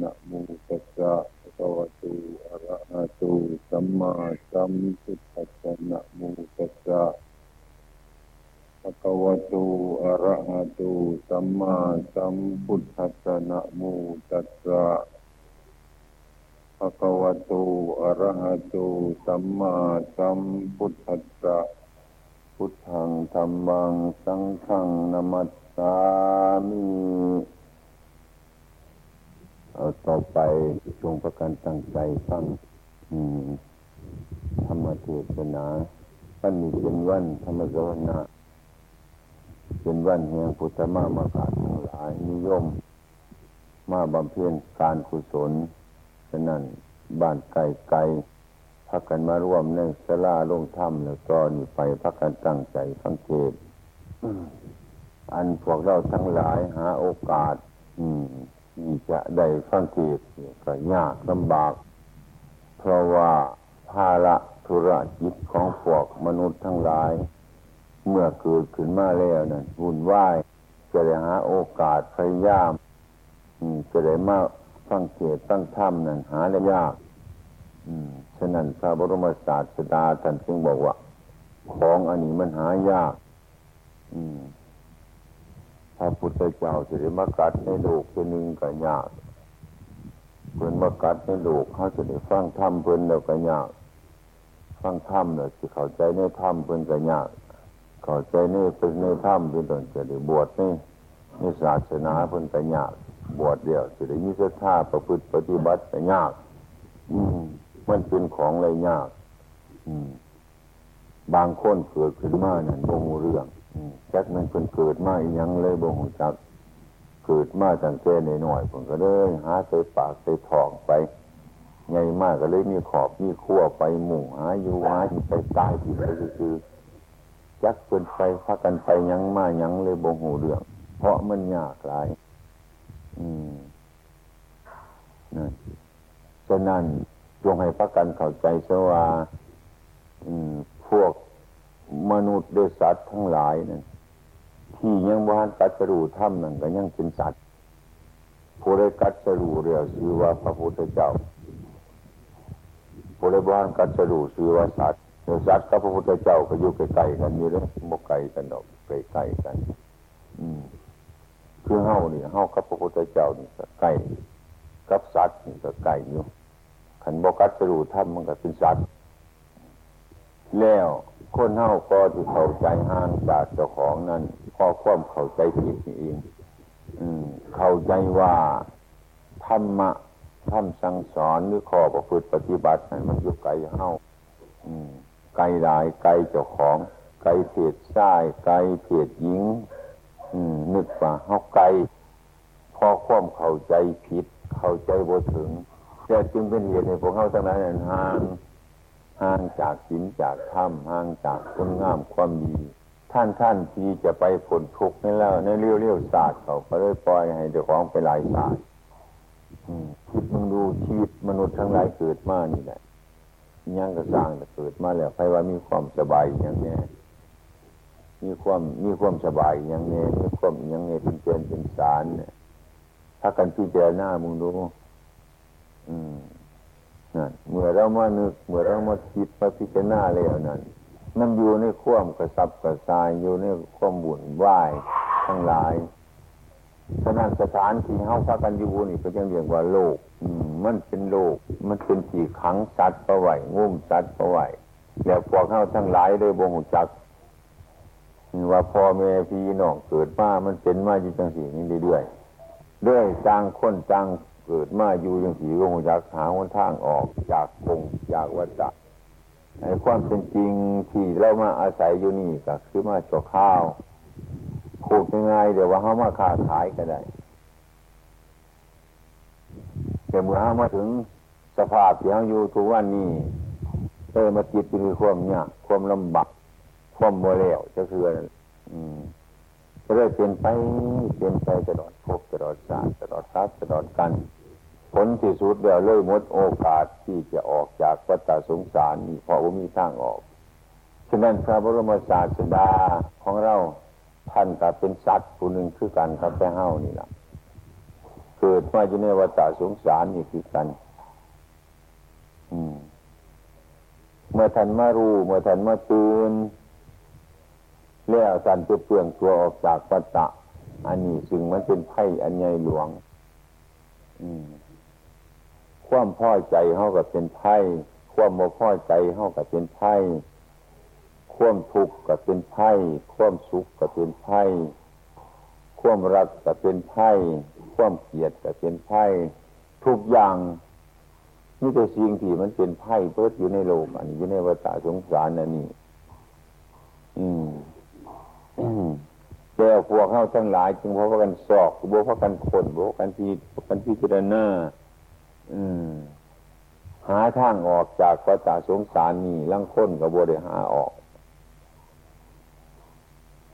นะโมตัสสะภะคะวะโตอะระหะโตสัมมาสัมพุทธัสสะนะโมตัสสะภะคะวะโตอะระหะโตสัมมาสัมพุทธัสสะนะโมตัสสะภะคะวะโตอะระหะโตสัมมาสัมพุทธัสสะพุทธังธัมมังสังฆังนามัสสามิ เอาต่อไปจงประกันตั้งใจฟังธรรมเทศนาวันนี้เป็นวันธรรมสวนาเป็นวันแห่งพุทธมามากาทั้งหลายนิยม มาบำเพ็ญการกุศลฉะนั้นบ้านไกลไกลพักกันมาร่วมในสลาลงถ้ำแล้วก็นี่ไปพักกันตั้งใจฟังเทศอันพวกเราทั้งหลายหาโอกาส อืม จะได้ฟังเทศก็ยากลำบาก เพราะว่าภาระธุรกิจของพวกมนุษย์ทั้งหลาย เมื่อเกิดขึ้นมาแล้วนั่นวุ่นวายจะได้หาโอกาสพยายามจะได้มาฟังเทศตั้งธรรมนั่นหาได้ยากฉะนั้นพระบรมศาสดาท่านจึงบอกว่า ของอันนี้มันหายาก อืม ระพุทธเจ้าจะได้มากัดในโลกตัวหนึ่งก็ยากเพิ่นมากัดในโลกเขาจะได้ฟังธรรมเพิ่นแล้วก็ยากฟังธรรมแล้วจะเข้าใจในธรรมเพิ่นก็ยากเข้าใจในเป็นในธรรมเพิ่นต้องจะได้บวชในในศาสนาเพิ่นก็ยากบวชเดียวจะได้มีศรัทธาประพฤติปฏิบัติก็ยาก อืมันเป็นของอะไรยาก อืม บางคนเกิดขึ้นมาเนี่ยโงเรื่อง จักมันเพิ่นเกิดมาอีหยังเลยบ่ฮู้จัก เกิดมาตั้งแต่น้อยๆเพิ่นก็เลยหาใส่ปากใส่ทองไปใหญ่มากก็เลยมีขอบมีขั้วไปหมู่หาอยู่หาไปตายที่ไปคือจักเพิ่นไปพักกันไปยังมายังเลยบ่ฮู้เรื่อง เพราะมันยากหลาย อืมนั่นฉะนั้นจงให้พักกันเข้าใจซะว่า อืม พวก มนุษย์ด้วยสัตว์ทั้งหลายนั่นที่ยังวานกัดสรูถ้ำนั่นก็ยังเป็นสัตว์ผู้ได้กัดสรูเรียกชื่อว่าพระพุทธเจ้าผู้ได้วานกัดสรูชื่อว่าสัตว์เดี๋ยวสัตว์กับพระพุทธเจ้าก็อยู่ใกล้ๆกันอยู่เลยบกไกลกันดอกใกล้ๆกัน อืมคือเฮานี่เฮากับพระพุทธเจ้านี่ก็ใกล้กับสัตว์นี่ก็ใกล้อยู่ขันบกัดสรูถ้ำมันก็เป็นสัตว์ แล้วคนเฮาก็ที่เข้าใจห่างจากเจ้าของนั้นพอความเข้าใจผิดนี่เองเข้าใจว่าธรรมะธรรมสั่งสอนหรือข้อประพฤติปฏิบัตินั้มันอยู่ไกลเฮาไกลหลายไกลเจ้าของ ไกลเพศชายไกลเพศหญิงนึกว่าเฮาไกลพอความเข้าใจผิด เข้าใจบ่ถึงแต่จึงเป็นเหตุให้พวกเขาทั้งหลายนั้นห่าง ห่างจากศีลจากธรรมห่างจากคุณงามความดี ท่านท่านที่จะไปผลทุกข์นี่แล้วในเลี้ยวเลี้ยวศาสตร์เขาก็เลยปล่อยให้เจ้าของไปหลายศาสตร์คิดมึงดูชีวิตมนุษย์ทั้งหลายเกิดมานี่แหละยังก็สร้างแต่เกิดมาแล้วใครว่ามีความสบายอย่างนี้มีความมีความสบายอย่างนี้มีความอย่างนี้เป็นเจนเป็นสารเนี่ยถ้ากันพิจารณามึงดูอืม นั่นเมื่อเรามานึก เมื่อเรามาคิดมาพิจารณาแล้วนั่นมันอยู่ในควมกระสับกระส่ายอยู่ในควมบุ่นวทั้งหลายฉะนั้นสถานที่เฮาพักกันอยู่นี่ก็ยังเรียกว่าโลกอืมันเป็นโลก มันเป็นที่ขังสัตว์ประไว้งุ่มสัตว์ประไว้แล้วพวกเฮาทั้งหลายเลยบ่ฮู้จักว่าพ่อแม่พี่น้องเกิดมามันเป็นมาอยู่จังสี่นี้เรื่อยๆด้วยต่างคนต่าง เกิดมาอยู่ยังสีก็คงอยากหาหนทางออกจากคงจากวัฏในความเป็นจริงที่เรามาอาศัยอยู่นี่ก็คือมาจกข้าวพูดง่ายๆเดี๋ยวว่าเขามาค้าขายก็ได้แต่เมื่อเขามาถึงสภาพที่เขาอยู่ทุกวันนี้เออมาจิตมีความยากความลำบากความโมเลวจะคืออืมก็เลยเปลี่ยนไปเปลี่ยนไปตลอดพบตลอดชาติตลอดรัตลอดกัน ผลที่สุดเดียวเลยหมดโอกาสที่จะออกจากวัฏสงสารนี่เพราะว่ามีทางออก ฉะนั้นพระบรมศาสดาของเราท่านก็เป็นสัตว์ผู้หนึ่งคือกันครับแต่เฮ้านี่แหละเกิดมาอยู่ในวัฏสงสารนี่คือกันเมื่อท่านมารู้เมื่อท่านมาตื่นแล้วท่านจะเปลืองตัวออกจากวัฏอันนี้ซึ่งมันเป็นไพ่อันใหญ่หลวง อืม ความพ่อใจเขากับเป็นไพ่ความโมพ่อใจเขากับเป็นไพ่ความทุกข์กับเป็นไพ่ความสุขกับเป็นไพ่ความรักกับเป็นไพ่ความเกลียดกับเป็นไพ่ทุกอย่างนี่แต่สิ่งที่มันเป็นไพ่เพิดอยู่ในโลกอันนี้อยู่ในวัฏสงสารนั่นนี่อืมแต่พวกเข้าทั้งหลาย จึงพากันสอกบพากันคนบพากันพีกันพิจารณา หาทางออกจากวัฏสงสารนี่ลังค้นกับโบได้หาออก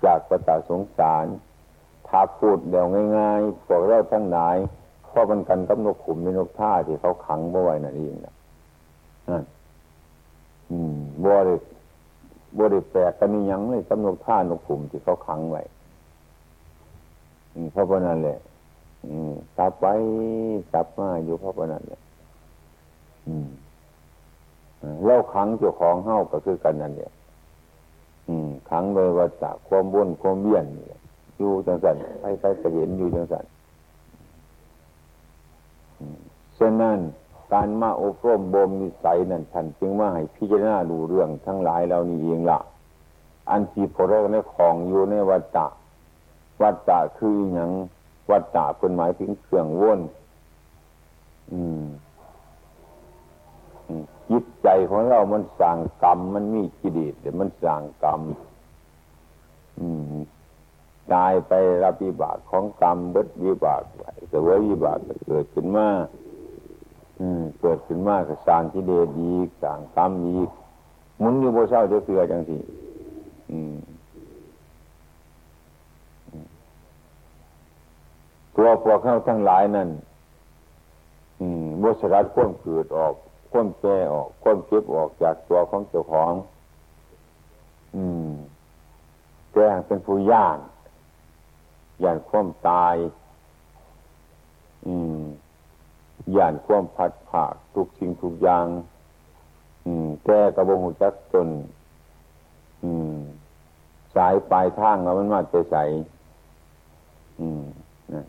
จากวัฏสงสารถ้าพูดเดี๋ยวง่ายๆพวกเราทั้งหลายเพราะมันกันกับนกขุมในนกท่าที่เขาขังเอาไว้นั่นเองนะนั่นอืมบริบริแปลกกันนี่ยังเลยกับนกท่านกขุมที่เขาขังไว้เพราะว่านั่นแหละ กลับไปกลับมาอยู่เพราะว่านั่นแหละเล่าขังเจ้าของเฮ้าก็คือกันนั่นเนี่ยขังโดยว่าจากความบุญความเบี้ยนอยู่จังสันใครๆก็เห็นอยู่จังสันฉะนั้นการมาอบรมบ่มนิสัยนั่นท่านจึงว่าให้พิจารณาดูเรื่องทั้งหลายเรานี่เองละอันที่พอเราในของอยู่ในวัฏฏะวัฏฏะคืออย่าง วัฏฏะเป็นหมายถึงเครื่องว่นอืมจิตใจของเรามันสั่งกรรม มันมีกิเลสแต่มันสั่งกรรมตายไปรับวิบากของกรรมเบิดวิบากไปเสวยวิบากเกิดขึ้นมาเกิดขึ้นมาก็สร้างกิเลสดีสร้างกรรมดีมุนอยู่บนเศร้าเดือดเสือจั ตัวพวกเข้าทั้งหลายนั่นบสรัดข้มเกิดออกข้มแก่ออกข้มเก็บออกจากตัวของเจ้าของ อืมแต่เป็นผู้ย่านย่านข้มตาย อืมย่านความผัดผากทุกสิ่งทุกอย่าง อืมแต่กระบงหูจักจน อืม สายปลายทางแล้วมันมาจะใสอืมนะ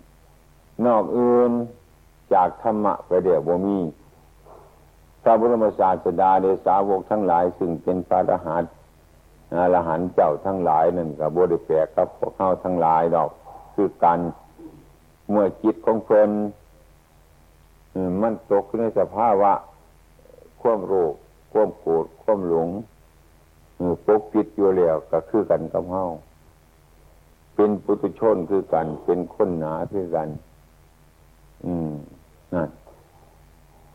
นอกอื่นจากธรรมะไปเดี๋ยวบ่มี พระบรมศาสดาเดสาวกทั้งหลาย ซึ่งเป็นพระรหันต์อรหันเจ้าทั้งหลายนั่นกับบริแปกกับพวกเข้าทั้งหลายดอกคือกันเมื่อจิตของเพลินมันตกในสภาวะ ควมโรคควมโกรธควมหลงปกปิดอยู่แล้วก็คือกันกับเฮาเป็นปุถุชนคือกัน เป็นคนหนาคือกัน อืมนั่น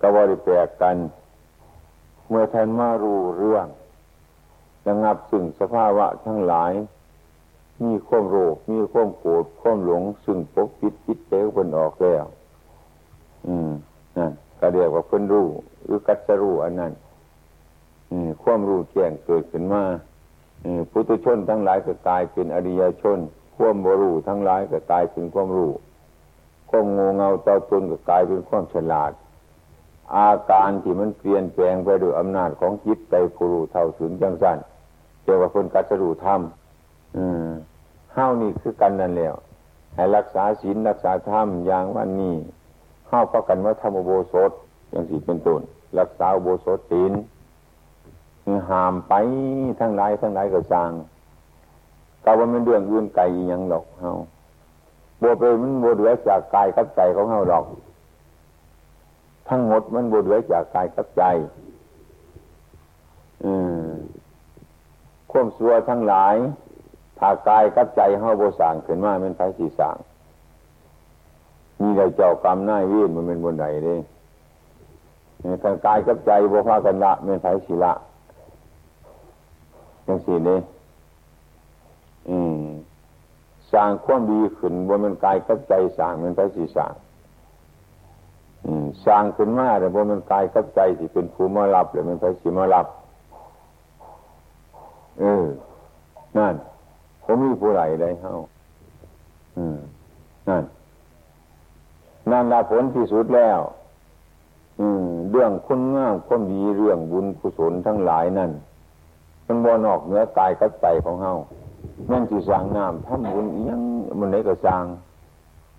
ก็บริแปลกกัน เมื่อท่านมารู้เรื่องระงับซึ่งสภาวะทั้งหลาย มีความโรคมีความโกรธความหลง ซึ่งปกปิดจิดเตใจคนออกแล้ว อืมนั่นก็เรียกว่าเพิ่นรู้หรือกัจรู้อันนั้นความรู้แจ้งเกิดขึ้นมาพุทธชนทั้งหลายก็กลายเป็นอริยชน ความบรู้ทั้งหลายก็กลายเป็นความรู้ ความงงเงาเต่าตนก็กลายเป็นความฉลาด อาการที่มันเปลี่ยนแปลงไปด้วยอำนาจของจิตใจผู้รู้เท่าถึงจังสั้นเกี่ยวกับคนกัจรู้ธรรมเฮ้านี่คือกันนั่นแล้วให้รักษาศีลรักษาธรรมอย่างวันนี้ข้าประกันว่าทำโบสถอย่างสี่เป็นต้นรักษาโบสถศีลห้ามไปทั้งหลายทั้งหลายก็สร้างกาว่ามันเรื่องอื่นไกลยังหรอกเฮา โบเป็นมันโบเหลือจากกายกับใจของเฮาหรอก ทั้งหมดมันโบเหลือจากกายกับใจอืมควมสัวทั้งหลายถ้ากายกับใจเฮาโบสร้างขึ้นมาเป็นไฟสีสร้างมีได้เจ้ากรรมหน้าวีนมันเป็นบนไหนเด้ทางกายกับใจบ่พากันละเป็นไผศิละยังสี่เด้อืม สร้างความดีขึ้นบนมันกายกับใจสร้างมันไผสีสร้างสร้างขึ้นมาแต่บนมันกายกับใจที่เป็นภูมิรับหรือมันไผสีมารับเออ นั่นผมมีผู้ใดได้เฮาอืม นั่น นั่นละผลที่สุดแล้ว อืม เรื่องคุณงามความดีเรื่องบุญกุศลทั้งหลายนั่น มันบนอกเหนือกายกับใจของเฮา นั่นที่สร้างน้ำทำบุญยังมันไหนก็สร้าง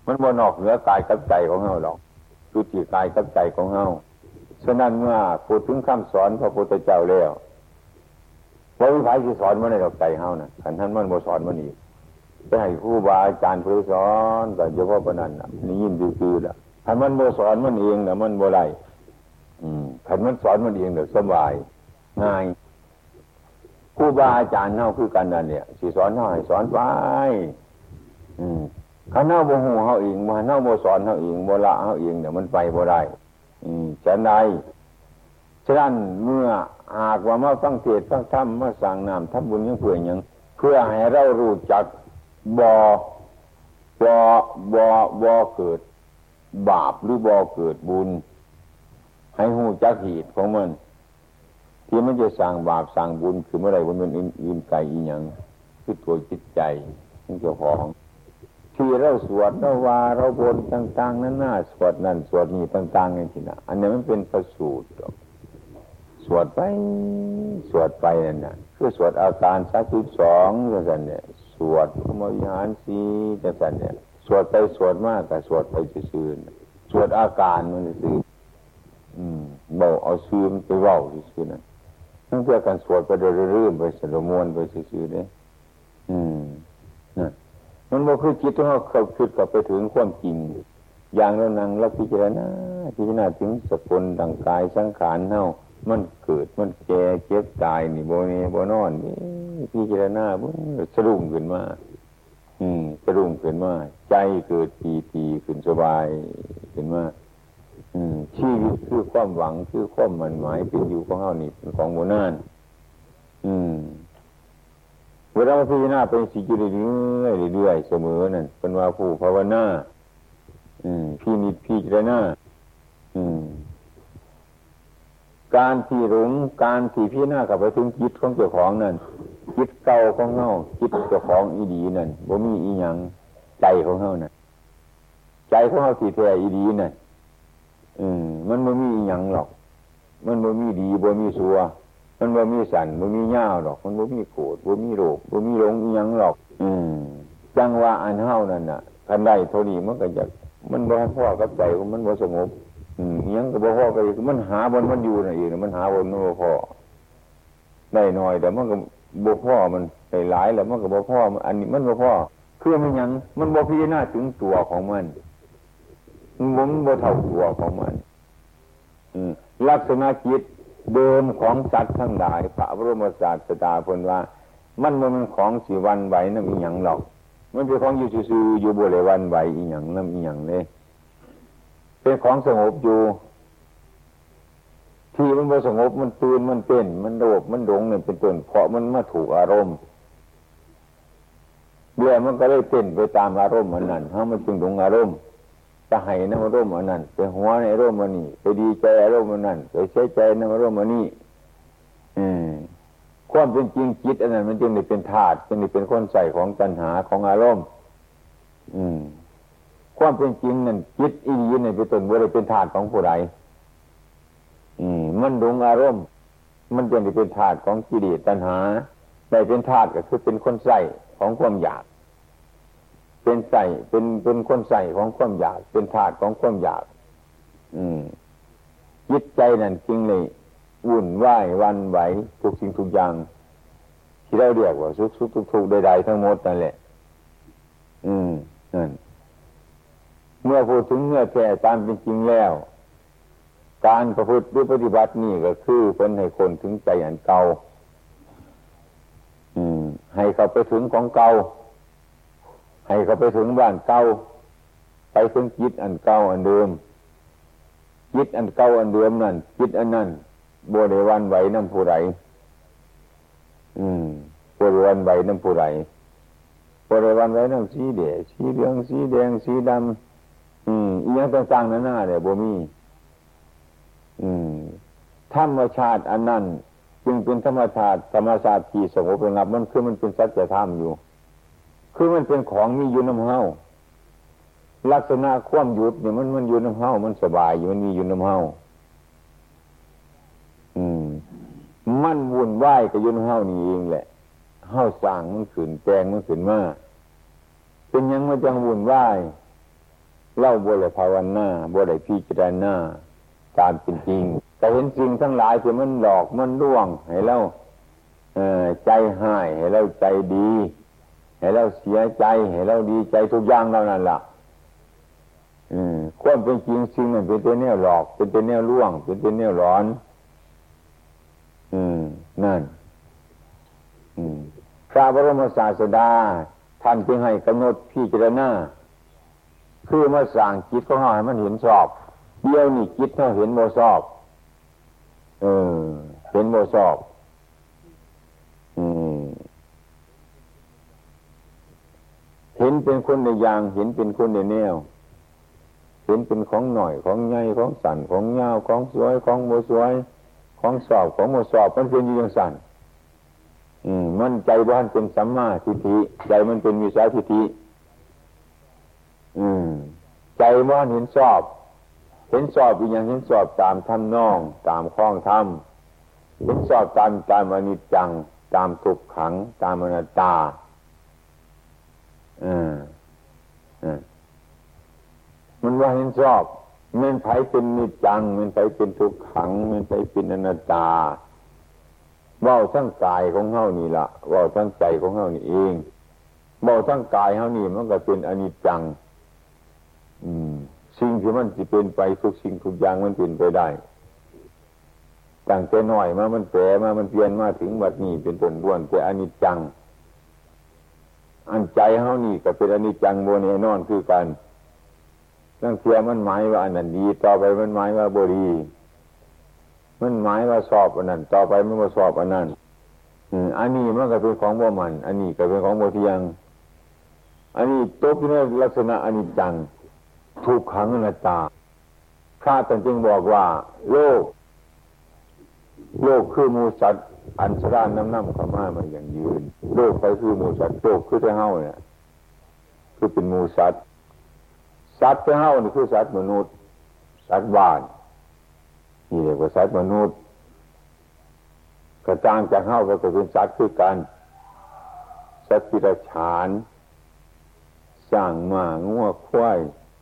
มันบนอกเหนือกายกับใจของเฮาหรอกคือจิตกายกับใจของเฮาฉะนั้นเมื่อพูดถึงคำสอนพระพุทธเจ้าแล้วว่าวิภายที่สอนมันในดอกใจเฮานะขันท่านมันโมสอนมันอีกไปให้ครูบาอาจารย์ผู้สอนแต่เฉพาะปนันนี่ยินดีคือละขันมันโมสอนมันเองนะมันโมไรขันมันสอนมันเองเดี๋ยวสบายง่าย ครูบาอาจารย์เฮาคือกันนั่นเนี่ยสิสอนเฮาให้สอนไปขันเฮาโมหูเฮาเองมาเฮาโมสอนเฮาเองโมละเฮาเองเนี่ยมันไปโมได้ฉะนั้นฉะนั้นเมื่อหากว่ามาฟังเทศฟังธรรมมาสั่งนามทำบุญยังเพื่อยังเพื่อให้เรารู้จักบ่บ่บ่บ่เกิด บาปหรือบ่เกิดบุญ ให้หูจักเหตุของมัน ที่มันจะสั่งบาปสั่งบุญคือเมื่อไรมันเป็นอื่นไกลอีหยังคือตัวจิตใจของเจ้าของที่เราสวดเราว่าเราบนต่าง ๆ นั้นน่าสวดนั่นสวดนี่ต่างๆอย่างนี้นะอันนี้มันเป็นประสูตรสวดไปสวดไปนั่นนะคือสวดอาการสักสิบสองจังสันเนี่ยสวดมวิหารสีจังสันเนี่ยสวดไปสวดมากแต่สวดไปซื่อสวดอาการมันซื่ออืมเบาเอาซื่อไปเบาซื่อนั่น ทั้งเพื่อการสวดไปเรื่อยๆไปสรมวนไปซื่อๆเนี่ยอืมนั่นมันบ่คือจิตของเราเขาคิดกับไปถึงความจริง อย่างเรานั่งเราพิจารณาพิจารณาถึงสกุลดังกายสังขารเน่ามันเกิดมันแก่เจ็บตายนี่โบเนโบนอนนี่พิจารณาบุสรุงขึ้นมาอืมสรุงขึ้นมาใจเกิดปีตีขึ้นสบายขึ้นมา ชีวิตคือความหวังคือความมันหมายเป็นอยู่ของเฮานี่เป็นของโบนานอืมเวลาพิจารณาเป็นสิ่งอยู่เรื่อยเรื่อยเสมอนั่นเป็นว่าผู้ภาวนาอืมพี่นิพพิจารณาอืม การที่หลงการที่พี่หน้ากับไปถึงจิตของเจ้าของนั่นจิตเก่าของเฮาจิตเจ้าของอีดีนั่นบ่มีอีหยังใจของเฮานั่นใจของเฮาที่แท้อีดีนั่น อืม มันบ่มีหยังหรอก มันบ่มีดีบ่มีสัว มันบ่มีสันบ่มีย่าหรอก มันบ่มีโกรธบ่มีโรคบ่มีหลงอีหยังหรอก อืมจังว่าอันเฮานั่นน่ะคันได้เท่านี้มันก็จะมันบ่พ่อกับใจมันบ่สงบ อืมยังก็บ่พอไปมันหาบนมันอยู่นั่นเองมันหาบนมันบ่พอได้หน่อยแต่มันก็บ่พอมันไปหลายแล้วมันก็บ่พออันนี้มันบ่พอคือมันยัง มันบ่พิจารณาถึงตัวของมัน มันบ่เท่าตัวของมันลักษณะจิตเดิมของสัตว์ทั้งหลาย พระบรมศาสดาพูนว่ามันมันของสีวันไหวนั่นอีหยังหรอก มันเป็นของอยู่ซื่ออยู่บริวันไหวอีหยังนั่นอีหยังเลยเป็นของสงบอยู่ ที่มันบ่สงบมันตื่นมันเป็นมันโลภมันหลงเนี่ยเป็นต้นเพราะมันมาถูกอารมณ์เบื่อมันก็เลยเป็นไปตามอารมณ์มันนั่นถ้ามันจึงหลงอารมณ์ จะให้นอารมณ์อันนั้นไปหัวในอารมณ์อันนี้ไปดีใจอารมณ์อันนั้นไปเสียใจในอารมณ์อันนี้อความเป็นจริงจิตอันนั้น มันจึงได้เป็นธาตุจึงได้เป็นคนใส่ของตัณหาของอารมณ์ความเป็นจริงนั่นจิตอีนีในเป็นตนบริเป็นธาตุของผู้ใดมันดงอารมณ์ มันจะเป็นธาตุของกิเลสตัณหาได้เป็นธาตุก็คือเป็นคนใส่ของความอยาก เป็นใส่เป็นเป็นคนใส่ของความอยาก เป็นธาตุของความอยาก อืมจิตใจนั่นจริงเลยวุ่นวายวันไหวทุกสิ่งทุกอย่าง ที่เราเรียกว่าสุขสุขทุกทุกใดๆทั้งหมดนั่นแหละ อืมนั่นเมื่อพูดถึงเมื่อแท้ตามเป็นจริงแล้ว การประพฤติหรือปฏิบัตินี่ก็คือเป็นให้คนถึงใจอันเก่าให้เขาไปถึงของเก่า ให้เขาไปถึงบ้านเก่าไปถึงจิตอันเก่าอันเดิมจิตอันเก่าอันเดิมนั่นจิตอันนั้นบริวันไหวน้ำผู้ไรอืมบริวันไหวน้ำผู้ไรบริวันไหวน้ำสีเดสีเหลืองสีแดงสีดำอืมอีหยังต่างๆนั่นน่าเนี่ยบ่มีอืมธรรมชาติอันนั้นจึงเป็นธรรมชาติธรรมชาติที่สงบระงับมันคือมันเป็นสัจธรรมอยู่ คือมันเป็นของมีอยู่น้ำเฮาลักษณะความหยุดเนี่ยมันมันอยู่น้ำเฮามันสบายอยู่มันมีอยู่น้ำเฮาอืม มันวุ่นวายกับยุ่นเฮานี่เองแหละเฮาสร้างมันขืนแปลงมันขืนมาเป็นยังมันจังวุ่นวายเล่าบริภาวนาบริพิจารณาตามเป็นจริงแต่เห็นสิ่งทั้งหลายที่มันหลอกมันล่วง ให้เราใจหายให้เราใจดี ให้เราเสียใจให้เราดีใจทุกอย่างเรานั่นแหละความเป็นจริงสิ่งนั้นเป็นตัวเนี้ยหลอก เป็นตัวเนี้ยล่วง เป็นตัวเนี้ยร้อน อืม นั่น อืมพระบรมศาสดา ท่านจึงให้กำหนดพิจารณาคือมาสั่งจิตของเราให้มันเห็นชอบเดียวนี่จิตเขาเห็นโมชอบ เออ เห็นโมชอบ ห็นเป็นคนในอย่าง เห็นเป็นคนในแนว เห็นเป็นของหน่อยของใหญ่ของสั่นของเงาของสวยของโมสวย ของสอบของโมสอบมันเป็นอย่างสั่นอืมมันใจบ้านเป็นสัมมาทิฏฐิใจมันเป็นวิสาทิฏฐิอืม ใจบ้านเห็นสอบ เห็นสอบอีกอย่างเห็นสอบตามทำนอง ตามคล้องทำเห็นสอบตามตามอนิจจัง ตามทุกขัง ตามอนัตตา มันว่าเห็นชอบมันไผเป็นนิจจัง มันไผเป็นทุกขัง มันไผเป็นอนัตตาว่าทั้งกายของเฮานี่ละว่าทั้งใจของเฮานี่เองว่าทั้งกายเฮานี่มันก็เป็นอนิจจัง อืม สิ่งที่มันจะเป็นไปทุกสิ่งทุกอย่างมันเป็นไปได้ตั้งแต่น้อยมา มันแปรมา มันเปลี่ยนมาถึงวัดนี้เป็นต้นบ้วนแต่อนิจจัง อันใจเฮานี่ก็เป็นอนิจจังโมเนนอนคือกันตั้งเสียมันหมายว่าอันนั้นดี ต่อไปมันหมายว่าบรีมันหมายว่าสอบอันนั้น ต่อไปมันมาสอบอันนั้นอันนี้มันก็เป็นของบ่มัน อันนี้ก็เป็นของโมเทียง อันนี้ตกในลักษณะอนิจจังถูกขังอนัตตาพระท่านจึงบอกว่า โลก โลกคือมูสัตว์ อันสรานน้ำน้ำขม่ามาอย่างยืนโลกไปคือมูสัตว์โลกคือแต่เฮาเนี่ยคือเป็นมูสัตว์สัตว์แต่เฮานี่คือสัตว์มนุษย์ สัตว์บ้านนี่เรียกว่าสัตว์มนุษย์กระจางจากเฮาก็เป็นสัตว์คือกันสัตว์ปิรฉานสร้างมางัวควาย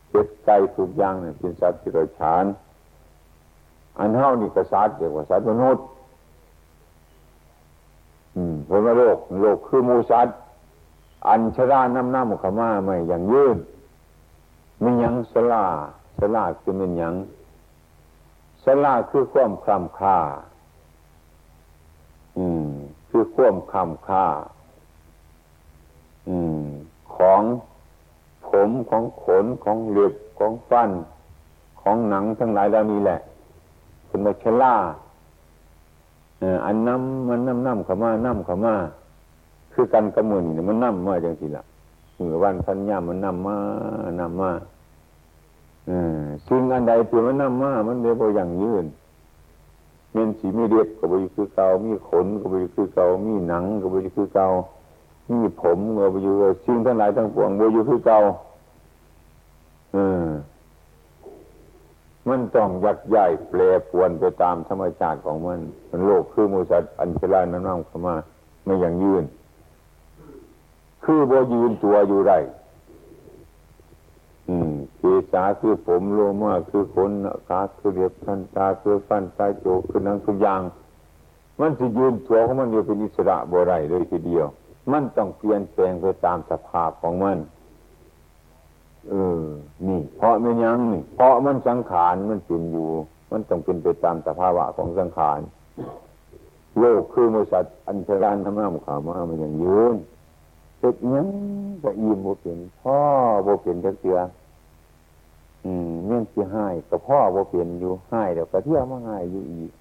เป็ดไก่ทุกอย่างเนี่ยเป็นสัตว์ปิรฉาน อันเฮานี่ก็สัตว์เรียกว่าสัตว์มนุษย์ ผลว่าโลกโลกคือมูสัตอันชราน้ำหน้ำขมาไม่อย่างยืนไม่ยังสลาสลาคือเป็นยังสลาคือความคลำค่าอืม คือความคลำค่าอืม ของผมของขนของเหล็บของฟัน ของหนังทั้งหลายแล้วนี้แหละเป็นมาชล่า อันน้ำมันน้ำน้ำขามาน้ำขามา คือกันกระมือนี่มันน้ำมาจังสิละมือวันพันยามันน้ำมาน้ำมาสิ่งอันใดที่มันน้ำมา มันเรียกว่าอย่างยืนเมียนสีมีเรียบก็บริคือเกามีขนก็บริคือเกามีหนังก็บริคือเกามีผมก็บริคือสิ่งทั้งหลายทั้งปวงบริคือเกาเอืม มันต้องยักใหญ่แปรปวนไปตามธรรมชาติของมัน มันโลกคือมูสัตอันเชลาน้ำน้ำเข้ามาไม่ยังยืน คือบ่ยืนตัวอยู่ไรอืมเกษาคือผมโลมาคือขนกาคือเรียบทันตาคือฟันตาโจคือนังทุกอย่าง มันจะยืนตัวของมันอยู่เป็นอิสระบ่ไรเลยทีเดียว มันต้องเปลี่ยนแปลงไปตามสภาพของมัน เออ นี่ เพราะไม่ยังนี่ เพราะมันสังขารมันเป็นอยู่ มันต้องเป็นไปตามสภาวะของสังขาร โลกคือมสัตว์อันเชรานทำหน้ามุขามามันยังยืนเจ็ดยังก็อิ่มโบเป็นพ่อโบเป็นจักเตืออืมเงี้ยที่ให้กับพ่อโบเป็นอยู่ให้เดี๋ยวก็เที่ยวมาให้อยู่อีก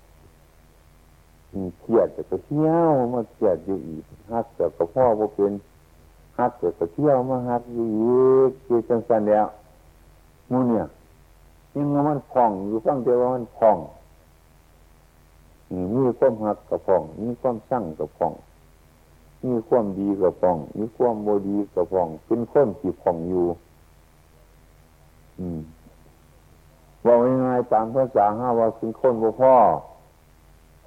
เครียดแต่ก็เที่ยวมาเครียดอยู่อีกฮักแต่กับพ่อโบเป็น ฮักเกิดก็เที่ยวมาฮักอยู่อีกคือจังสันแล้วมูเนี่ยยังมันพองอยู่ฟังเดียวว่ามันพองมีความหักกับพอง มีความสั่งกับพอง มีความดีกับพอง มีความโมดีกับพอง เป็นความจีบพองอยู่ อืมว่าง่ายๆตามภาษาห้าว่าคือคนบ่พ่อ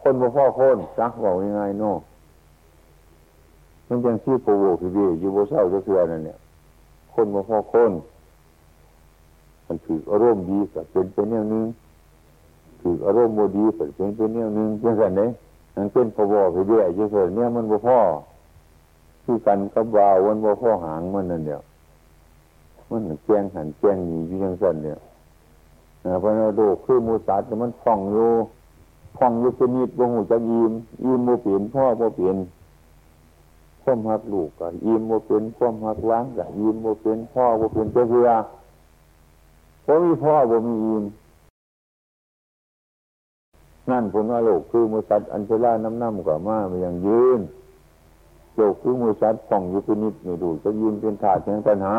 คนบ่พ่อคนจักว่าง่ายโน่ มันยังชื่อโปโวคือดีอยู่บ่เศร้าก็คือนั่นเนี่ยคนบ่พ่อคนมันถืออารมณ์ดีก็เป็นเป็นแนวนึงถืออารมณ์โมดีก็เป็นเป็นแนวนึงยังไงเนี่ยมันเป็นพอบอกคือดีอยู่เสเนี่ยมันบ่พ่อคือกันกับวาววันบ่พ่อหางมันนั่นเดียวมันแจ้งหันแจ้งหนีอยู่ยังสั่นเนี่ยเพราะนั้นโดคือมูสัตว์มันฟ่องอยู่ฟ่องอยู่เป็นนิดบ่หูจะยิมยิมโมเปลี่ยนพ่อโมเปลี่ยน พ่อมหักลูกก็ยิมโมเปลี่ยนพ่อมหักล้างก็ยิมโมเปลี่ยนพ่อโมเปลี่ยนเจ้าเรือพอมีพ่อบ่มียิมนั่นผลว่าโลกคือมูสัตว์อันเชล่าน้ำน้ำกว่ามามันยังยืนโลกคือมูสัตว์ฟ่องอยู่เป็นนิดไม่ดูจะยิมเป็นถาดแห่งปัญหา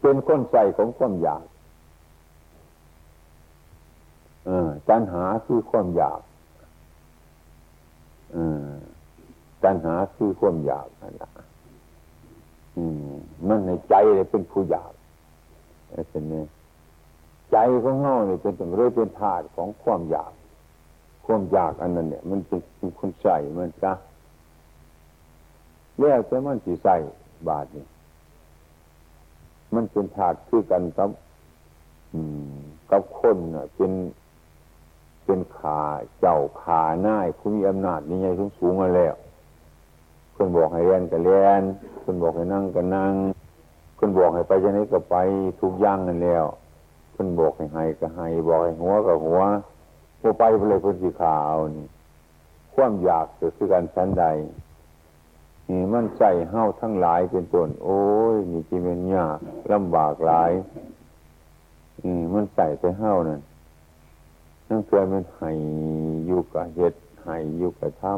เป็นก้นใส่ของความอยากตัณหาคือความอยาก ตัณหาคือความอยากนั่นแหละมันในใจเลยเป็นผู้อยากเป็นนี่ใจของเงาเนี่ยเป็นเรื่อยเป็นธาตุของความอยาก ความอยากอันนั้น เนี่ย มันเป็นคนใส่มันจ้ะแล้วแต่มันสีใส่บาทนี่มันเป็นถาดคือกันกับกับคนน่ะ เป็น เป็นขาเจ้าขาหน้าผู้มีอำนาจนี่ไงสูงสูงมาแล้วคนบอกให้เรียนก็เรียนคนบอกให้นั่งก็นั่งคนบอกให้ไปจะไหนก็ไปทุกอย่างนั่นแล้วคนบอกให้ให้ก็ให้บอกให้หัวก็หัวพอไปไปเลยคนสีขาวนี่ความอยากเกิดคือการชั้นใดนี่มันใส่เห้าทั้งหลายเป็นต้นโอ้ยนี่จีเป็นยากลำบากหลายอืมมันใส่ไปเห้านั่น นั่นเกิดมันไห้อยู่กับเห็ดไห้อยู่กับถ้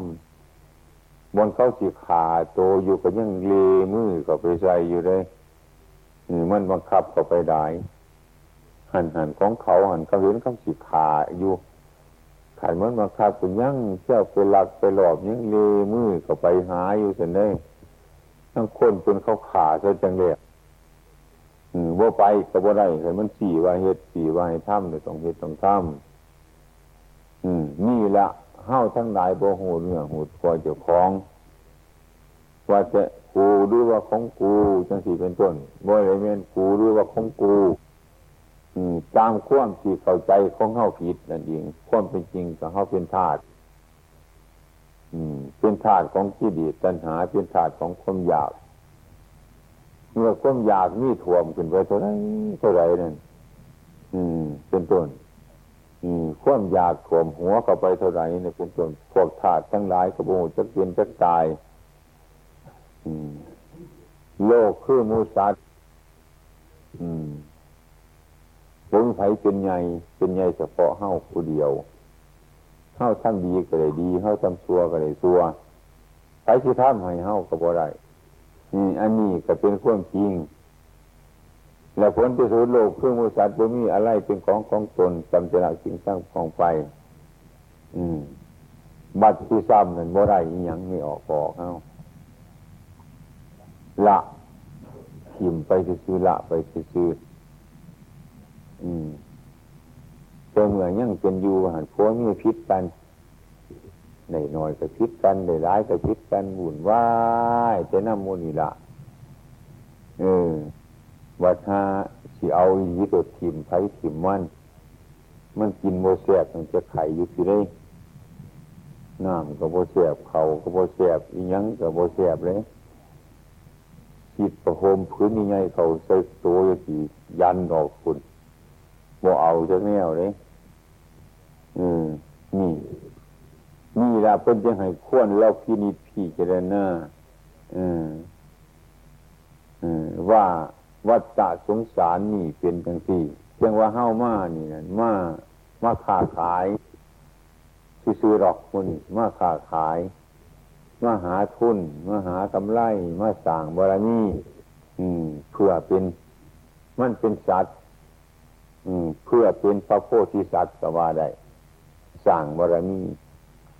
ำบนเขาสีขาโตอยู่กับยังเลมือก็ไปใส่อยู่เลยนี่มันบังคับก็ไปได้หันหันของเขาหันเขาเห็นเขาสีขาอยู่ขันมันมาคาเป็นยั่งเจ้าไปหลักไปหลอบยังเลมือก็ไปหาอยู่เสนได้ทั้งคนเป็นเขาขาซะจังเลยอืมว่าไปก็บ่ได้แต่มันสี่ว่าเฮ็ดสี่ว่าให้ทำเลยต้องเฮ็ดต้องทำ นี่ละเฮ้าทั้งหลายโบหูเนื้อหูคอยเจ้าของ ว่าจะกูหรือว่าของกูจังสี่เป็นต้นบ่อะไรเมนกูหรือว่าของกูตามความที่เข้าใจของเฮาผิดนั่นเองความเป็นจริงของเฮาเป็นธาตุเป็นธาตุของกิเลสตัณหา เป็นธาตุของความอยากเมื่อความอยากนี่ถ่วมขึ้นไปเท่าไรเท่าไรนั่นเป็นต้น ความอยากถ่วมหัวเข้าไปเท่าไหร่เนี่ยเป็นต้นพวกธาตุทั้งหลายกระโบจะเปลี่ยนจะตายโลกคือมูสัตว์ผลไผเป็นไงเป็นไงเฉพาะเฮ้าผู้เดียวเฮ้าทำดีก็ได้ดีเฮ้าทำชั่วก็ได้ชั่วใครที่ทำให้เฮ้าก็บ่ได้นี่อันนี้ก็เป็นความจริง แล้วผลที่สุดโลกเครื่องมือสัตว์บ่มีอะไรเป็นของของตนจำจะละสิ่งสร้างของไป อืม บัตรที่ซ้ำนั่นบ่ได้อีหยังไม่ออกออกเฮ้าละขิมไปซื้อละไปซื้ออืมเมื่อยังเป็นอยู่หันพัวมีพิษกันในหน่อยก็พิษกันในร้ายก็พิษกันบุญว่ายจะน้ำมูนี่ละเออ ว่าถ้าสิเอาอีตัวทิมไผทิมมัน มันกินโมเสียบมันจะไข่อยู่ที่ได้น้ำก็โมเสียบเขาก็โมเสียบอีหยังก็โมเสียบเลยจิตประโคมพื้นยังไงเขาใส่ตัวอยู่ยันดอกคุณบ่เอาจะแนวเลยอืมนี่ นี่ละเพิ่นจะให้ควรเราพินิจพี่เจรณาอืมอืมว่า วัฏฏะสงสารนี่เป็นจังสี่เพียงว่าเฮ้ามานี่นะมามาค้าขายซื้อหรอกคนมาค้าขาย มาหาทุน มาหากำไร มาสั่งบารมีอืม เพื่อเป็นมันเป็นสัตว์เพื่อเป็นพระโพธิสัตว์ก็ว่าได้สร้างบารมี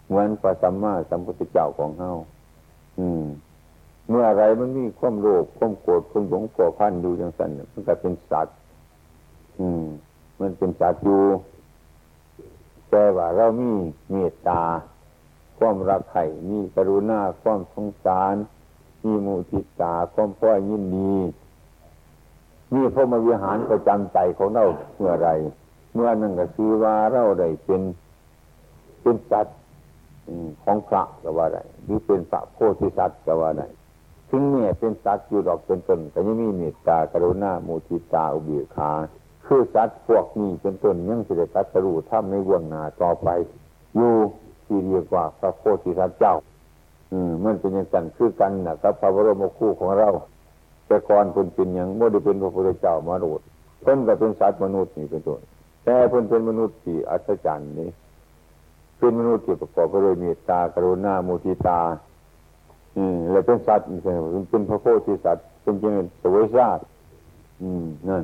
เหมือนพระสัมมาสัมพุทธเจ้าของเฮาอืม เมื่อไรมันมีความโลภความโกรธความหลงผัวพันอยู่อย่างสั้นมันก็เป็นสัตว์อืม มันเป็นสัตว์อยู่แต่ว่าเรามีเมตตา ความรักใคร่มีกรุณาความสงสาร มีมุทิตาความพ่อยินดีมีพระมวิหารประจำใจของเราเมื่อไรเมื่อนั่นก็คือว่าเราได้เป็นเป็นสัตว์ของพระก็ว่าได้หรือเป็นพระโพธิสัตว์ก็ว่าได้ ถึงเนี่ยเป็นสัตว์อยู่ดอกเป็นต้นแต่ยังมีเมตตากรุณามุทิตาอุเบกขาคือสัตว์พวกนี้เป็นต้นยังสิได้ตัดสู้ถ้าในวงนาต่อไป อยู่ที่เรียกว่าพระโพธิสัตว์เจ้า อืมมันเป็นอย่างกันคือกันนะครับพระบรมครูของเรา แต่ก่อนคนเป็นอย่างไม่ได้เป็นพระพุทธเจ้ามาโดดเพิ่นก็เป็นสัตว์มนุษย์นี่เป็นต้นแต่เพิ่นเป็นมนุษย์ที่อัศจรรย์นี่เป็นมนุษย์ที่ประกอบไปด้วยเมตตากรุณามุทิตา อืมแล้วเป็นสัตว์เป็นพระโพธิสัตว์เป็นจริงสวยชาติอืมนั่น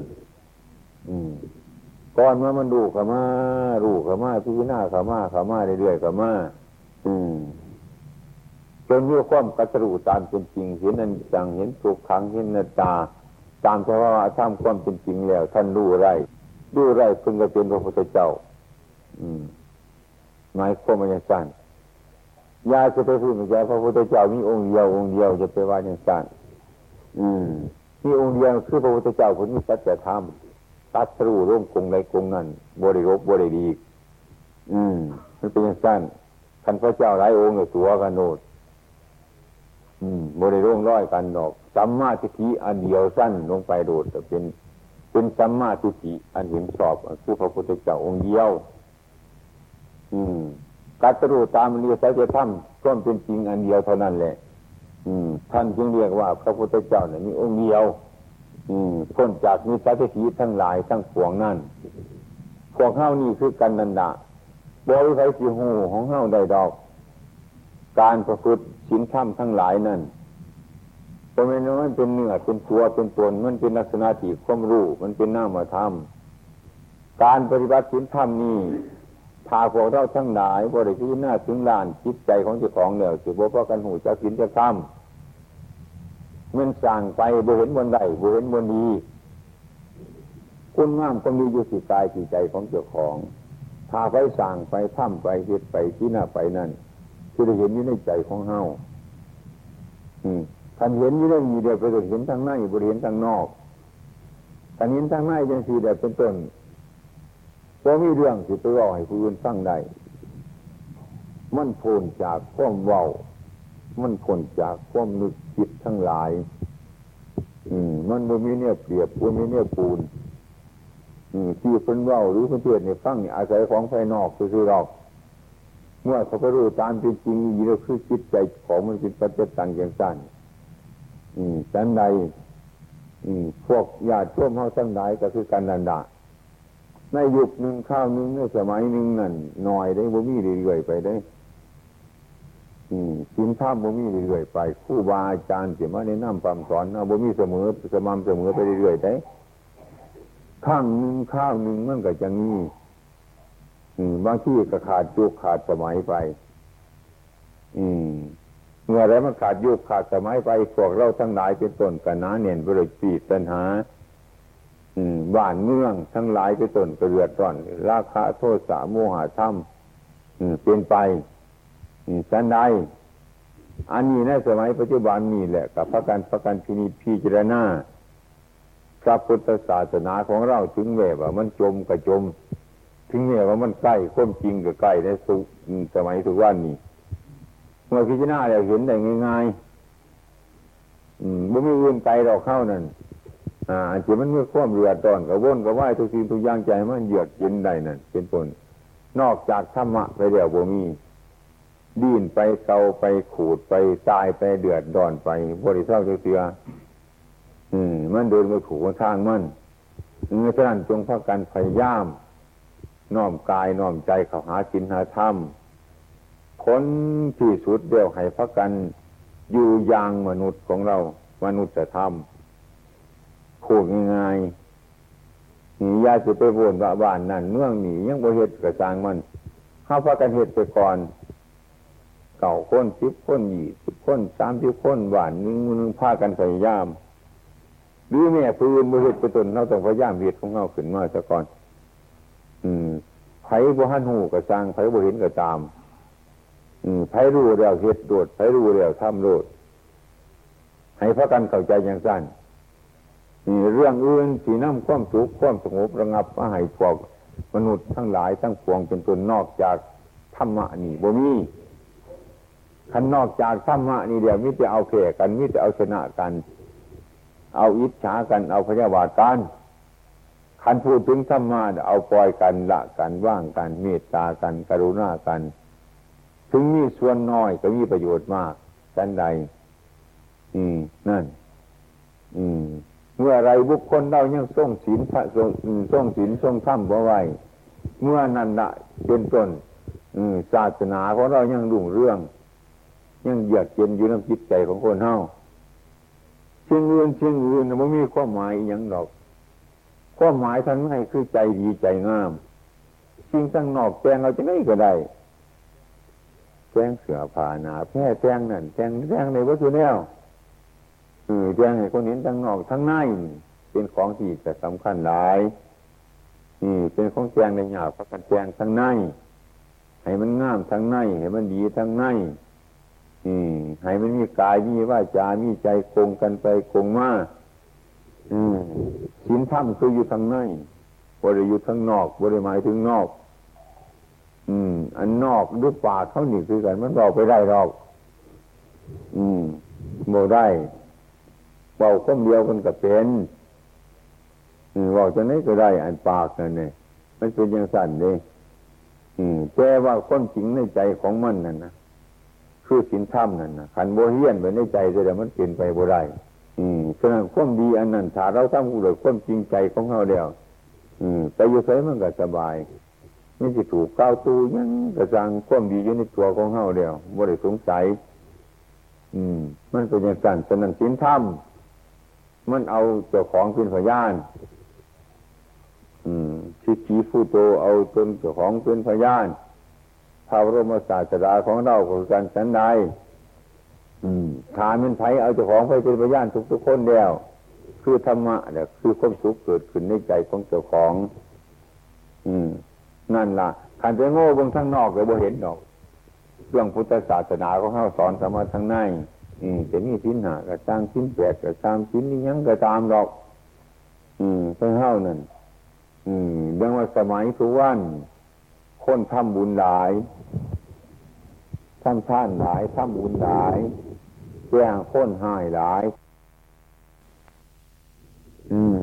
อืมก่อนเมื่อมันดูขามาดูขามาพิจารณาขามาขามาเรื่อยๆขามาจนมีความกระตูตามเป็นจริง เห็นนันจังเห็นทุกขังเห็นนาตา ตามเพราะว่าทำความเป็นจริงแล้ว ท่านรู้ไรรู้ไรเพึงจะเป็นพระพุทธเจ้า อืมหมายความว่าอย่างสั้น ยาจะไปพูดกับยาพระพุทธเจ้ามีองค์เดียวองค์เดียวจะไปว่าอย่างสั้นอืมมีองค์เดียวคือพระพุทธเจ้าคนนี้สัจธรรมตัดสู้ร่วมกงในกงนั่นบริรบบริดีอืมมันเป็นอย่างสั้นคันพระเจ้าหลายองค์เนี่ยตัวกันโนดอืมบริร่งร้อยกันดอกสัมมาทิฏฐิอันเดียวสั้นลงไปโดดแต่เป็นเป็นสัมมาทิฏฐิอันเห็นสอบคือพระพุทธเจ้าองค์เดียว อืม กัตรูตามเรียสัจธรรมก็เป็นจริงอันเดียวเท่านั้นแหละ อืม ท่านจึงเรียกว่าพระพุทธเจ้าเนี่ยมีองค์เดียวพ้นจากมีสัตถีทั้งหลายทั้งปวงนั่นพวกเฮ้านี่คือกันนันดาบริไฟสีหูของเฮ้าได้ดอก การประพฤติสินธรรมทั้งหลายนั่นก็ไม่น้อยเป็นเนื้อเป็นตัวเป็นตนมันเป็นลักษณะที่ความรู้มันเป็นหน้ามาทำการปฏิบัติสินธรรมนี้ พาพวกเราทั้งหลายบริสุทธิ์หน้าถึงลานจิตใจของเจ้าของเนี่ยสืบว่ากันหูจะกินจะทำมันสั่งไปบ่เห็นบนใดบ่เห็นบนดีคุณงามก็มีอยู่ที่กายที่ใจของเจ้าของพาไปสั่งไปถ้ำไปเหตุไปที่หน้าไปนั่นคือได้เห็นอยู่ในใจของเฮาท่านเห็นอยู่ในมีเดียวไปเห็นทางในบริเห็นทางนอกท่านเห็นทางในยังสีเดียวเป็นต้น ก็มีเรื่องสิไปว่าให้ผู้อื่นฟังได้มันพ้นจากความเว้า มันพ้นจากความนึกจิตทั้งหลาย อืม มันบ่มีเนี่ยเปรียบบ่มีเนี่ยปูน อืมที่เป็นเว้าหรือเพื่อนเนี่ยฟังอาศัยของภายนอกคือหรอกเมื่อเขาไปรู้ตามเป็นจริงอยู่แล้วคือจิตใจของมันเป็นปัจจตังอย่างสั้นอืมฉันใดอืมพวกญาติร่วมเฮาทั้งหลายก็คือการนันดา ในยุคหนึ่งข้าวหนึ่งในสมัยหนึ่งนั่นหน่อยได้บ่มีเรื่อยๆไปได้สินท่าบ่มีเรื่อยไปคู่บาอาจารย์เสียมาในน้ำความสอนเอาบ่มีเสมอสม่ำเสมอไปเรื่อยๆได้ข้างหนึ่งข้าวหนึ่งมันก็จะงี้บางที่ก็ขาดยุคขาดสมัยไป อืมเมื่อไรมันขาดยุคขาดสมัยไปพวกเราทั้งหลายเป็นต้นกันนะเนียนบริจีตัญหา บ้านเมืองทั้งหลายเป็นต้นกระเดือดร้อน ราคาโทษสาโมหะธรรมเป็นไปสันใดอันนี้ในสมัยปัจจุบันนี่แหละกับพระการประกันพินิจพิจารณาพระพุทธศาสนาของเราถึงแม้ว่ามันจมกับจม ถึงแม้ว่ามันใกล้ค้มจริงกับใกล้ในสุสมัยทุกวันนี้เมื่อพิจารณาแล้วเห็นได้ง่ายๆอืมไม่มีอื่นไกลเราเข้านั่น อ่าจีมันเมื่อความเรือตอนกับวนกับไหวทุกสิ่งทุกอย่างใจมันเหยือกเย็นได้นั่นเป็นต้นนอกจากธรรมะไปเดียวบ่มีดิ้นไปเกาไปขูดไปตายไปเดือดดอนไปบริเทราเสืออืม มันเดินไปขู่ทางมันเมื่อฉะนั้นจงพักกันพยายามน้อมกายน้อมใจเข้าหาจินหาธรรมผลที่สุดเดียวให้พักกันอยู่อย่างมนุษย์ของเรา มนุษย์จะทำ พูดง่ายๆนี่ยาสิไปวนว่าบ้านนั่นเมืองหนียังบ่เหตุกระจางมันเข้าพักกันเหตุไปก่อนเก่าคนสิบคนยี่สิบคนสามสิบคนหวานนึงนึงพากันพยายามหรือแม่พื้นมือเหตุไปตนเราต้องพยายามเหตุของเราขึ้นมาซะก่อน อืมไผ่บ่หันหูกระซังไผ่บ่เห็นกระตาม อืมไผ่รู้แล้วเหตุโดดไผ่รู้แล้วทำโดดให้พระกันเข้าใจอย่างสั้น เรื่องอื่นสีน้ำความสุขความสงบระงับมาให้พวกมนุษย์ทั้งหลายทั้งปวงเป็นตนนอกจากธรรมะนี่บ่มีขันนอกจากธรรมะนี่เดียวมิจะเอาเข่กันมิจะเอาชนะกัน เอาอิจฉากัน เอาพยาบาทกันขันพูดถึงธรรมะเอาปล่อยกันละกันว่างกันเมตตากัน กรุณากัน ถึงมีส่วนน้อยก็มีประโยชน์มากกันใด อืม นั่น อืม เมื่อไรบุคคลเรายังทรงศีลพระทรงทรงศีลทรงธรรมบ่ไว้ เมื่อนั้นละเป็นต้นศาสนาของเรายังรุ่งเรื่อง ยังเยือกเย็นอยู่ในจิตใจของคนเฮาเชียงอื่นเชียงอื่นมันมีความหมายอย่างดอกความหมายท่านไม่คือใจดีใจงามสิ่งตั้งนอกแจงเราจะไม่ก็ได้แจงเสือผ่านาแพ้แจงนั่นแจงแจงในวัตถุแนว เออแจ้งให้คนเห็นทั้งนอกทั้งในเป็นของที่จะสำคัญหลายนี่เป็นของแจงในหยาบพระกันแจงทั้งในให้มันงามทั้งในให้มันดีทั้งในอืมให้มันมีกายมีว่าจามีใจคงกันไปคงมาอืมสินธรรมคืออยู่ทางในบริอยู่ทางนอกบริหมายถึงนอก อืม อันนอกด้วยปากเขาหนีคือกันมันบอกไปได้หรอก อืมโมได้ เบาคนเดียวกันก็เป็นบอกจะไหนก็ได้อันปากนั่นเนี่ยมันเป็นอย่างสั่นเลยแต่ว่าคนจริงในใจของมันนั่นนะคือสินธรรมนั่นนะขันโบเฮียนไปในใจแต่มันเปลี่ยนไปบ่ได้อืมฉะนั้นความดีอันนั้นถ้าเราทำกูเลยความจริงใจของเราเดียวอืมไปอยู่ใส่มันก็สบายไม่จะถูกก้าวตูยังกระจังความดีอยู่ในตัวของเราเดียวบ่ได้สงสัย อืม มันเป็นอย่างสั่นฉะนั้นสินธรรม มันเอาเจ้าของเป็นพยานชิชีฟูโตเอาตนเจ้าของเป็นพยานพระบรมศาสดาของเราคือการสันใดถามเป็นไผเอาเจ้าของไปเป็นพยานทุกๆคนเดียวคือธรรมะเนี่ยคือความสุขเกิดขึ้นในใจของเจ้าของ อืม นั่นล่ะขันไปโง่บงทั้งนอกเลยบ่เห็นดอก เรื่องพุทธศาสนาของเขาสอนสมาทั้งใน อืมจะมีสินหากระตามสินแปดกระตามสินนี้ยังกระตามดอก อืมเพื่อเข้านั่นอืมเรื่องว่าสมัยทุกวันคนทำบุญหลายทำท่านหลายทำบุญหลายแจ้งค้นหายหลาย อืม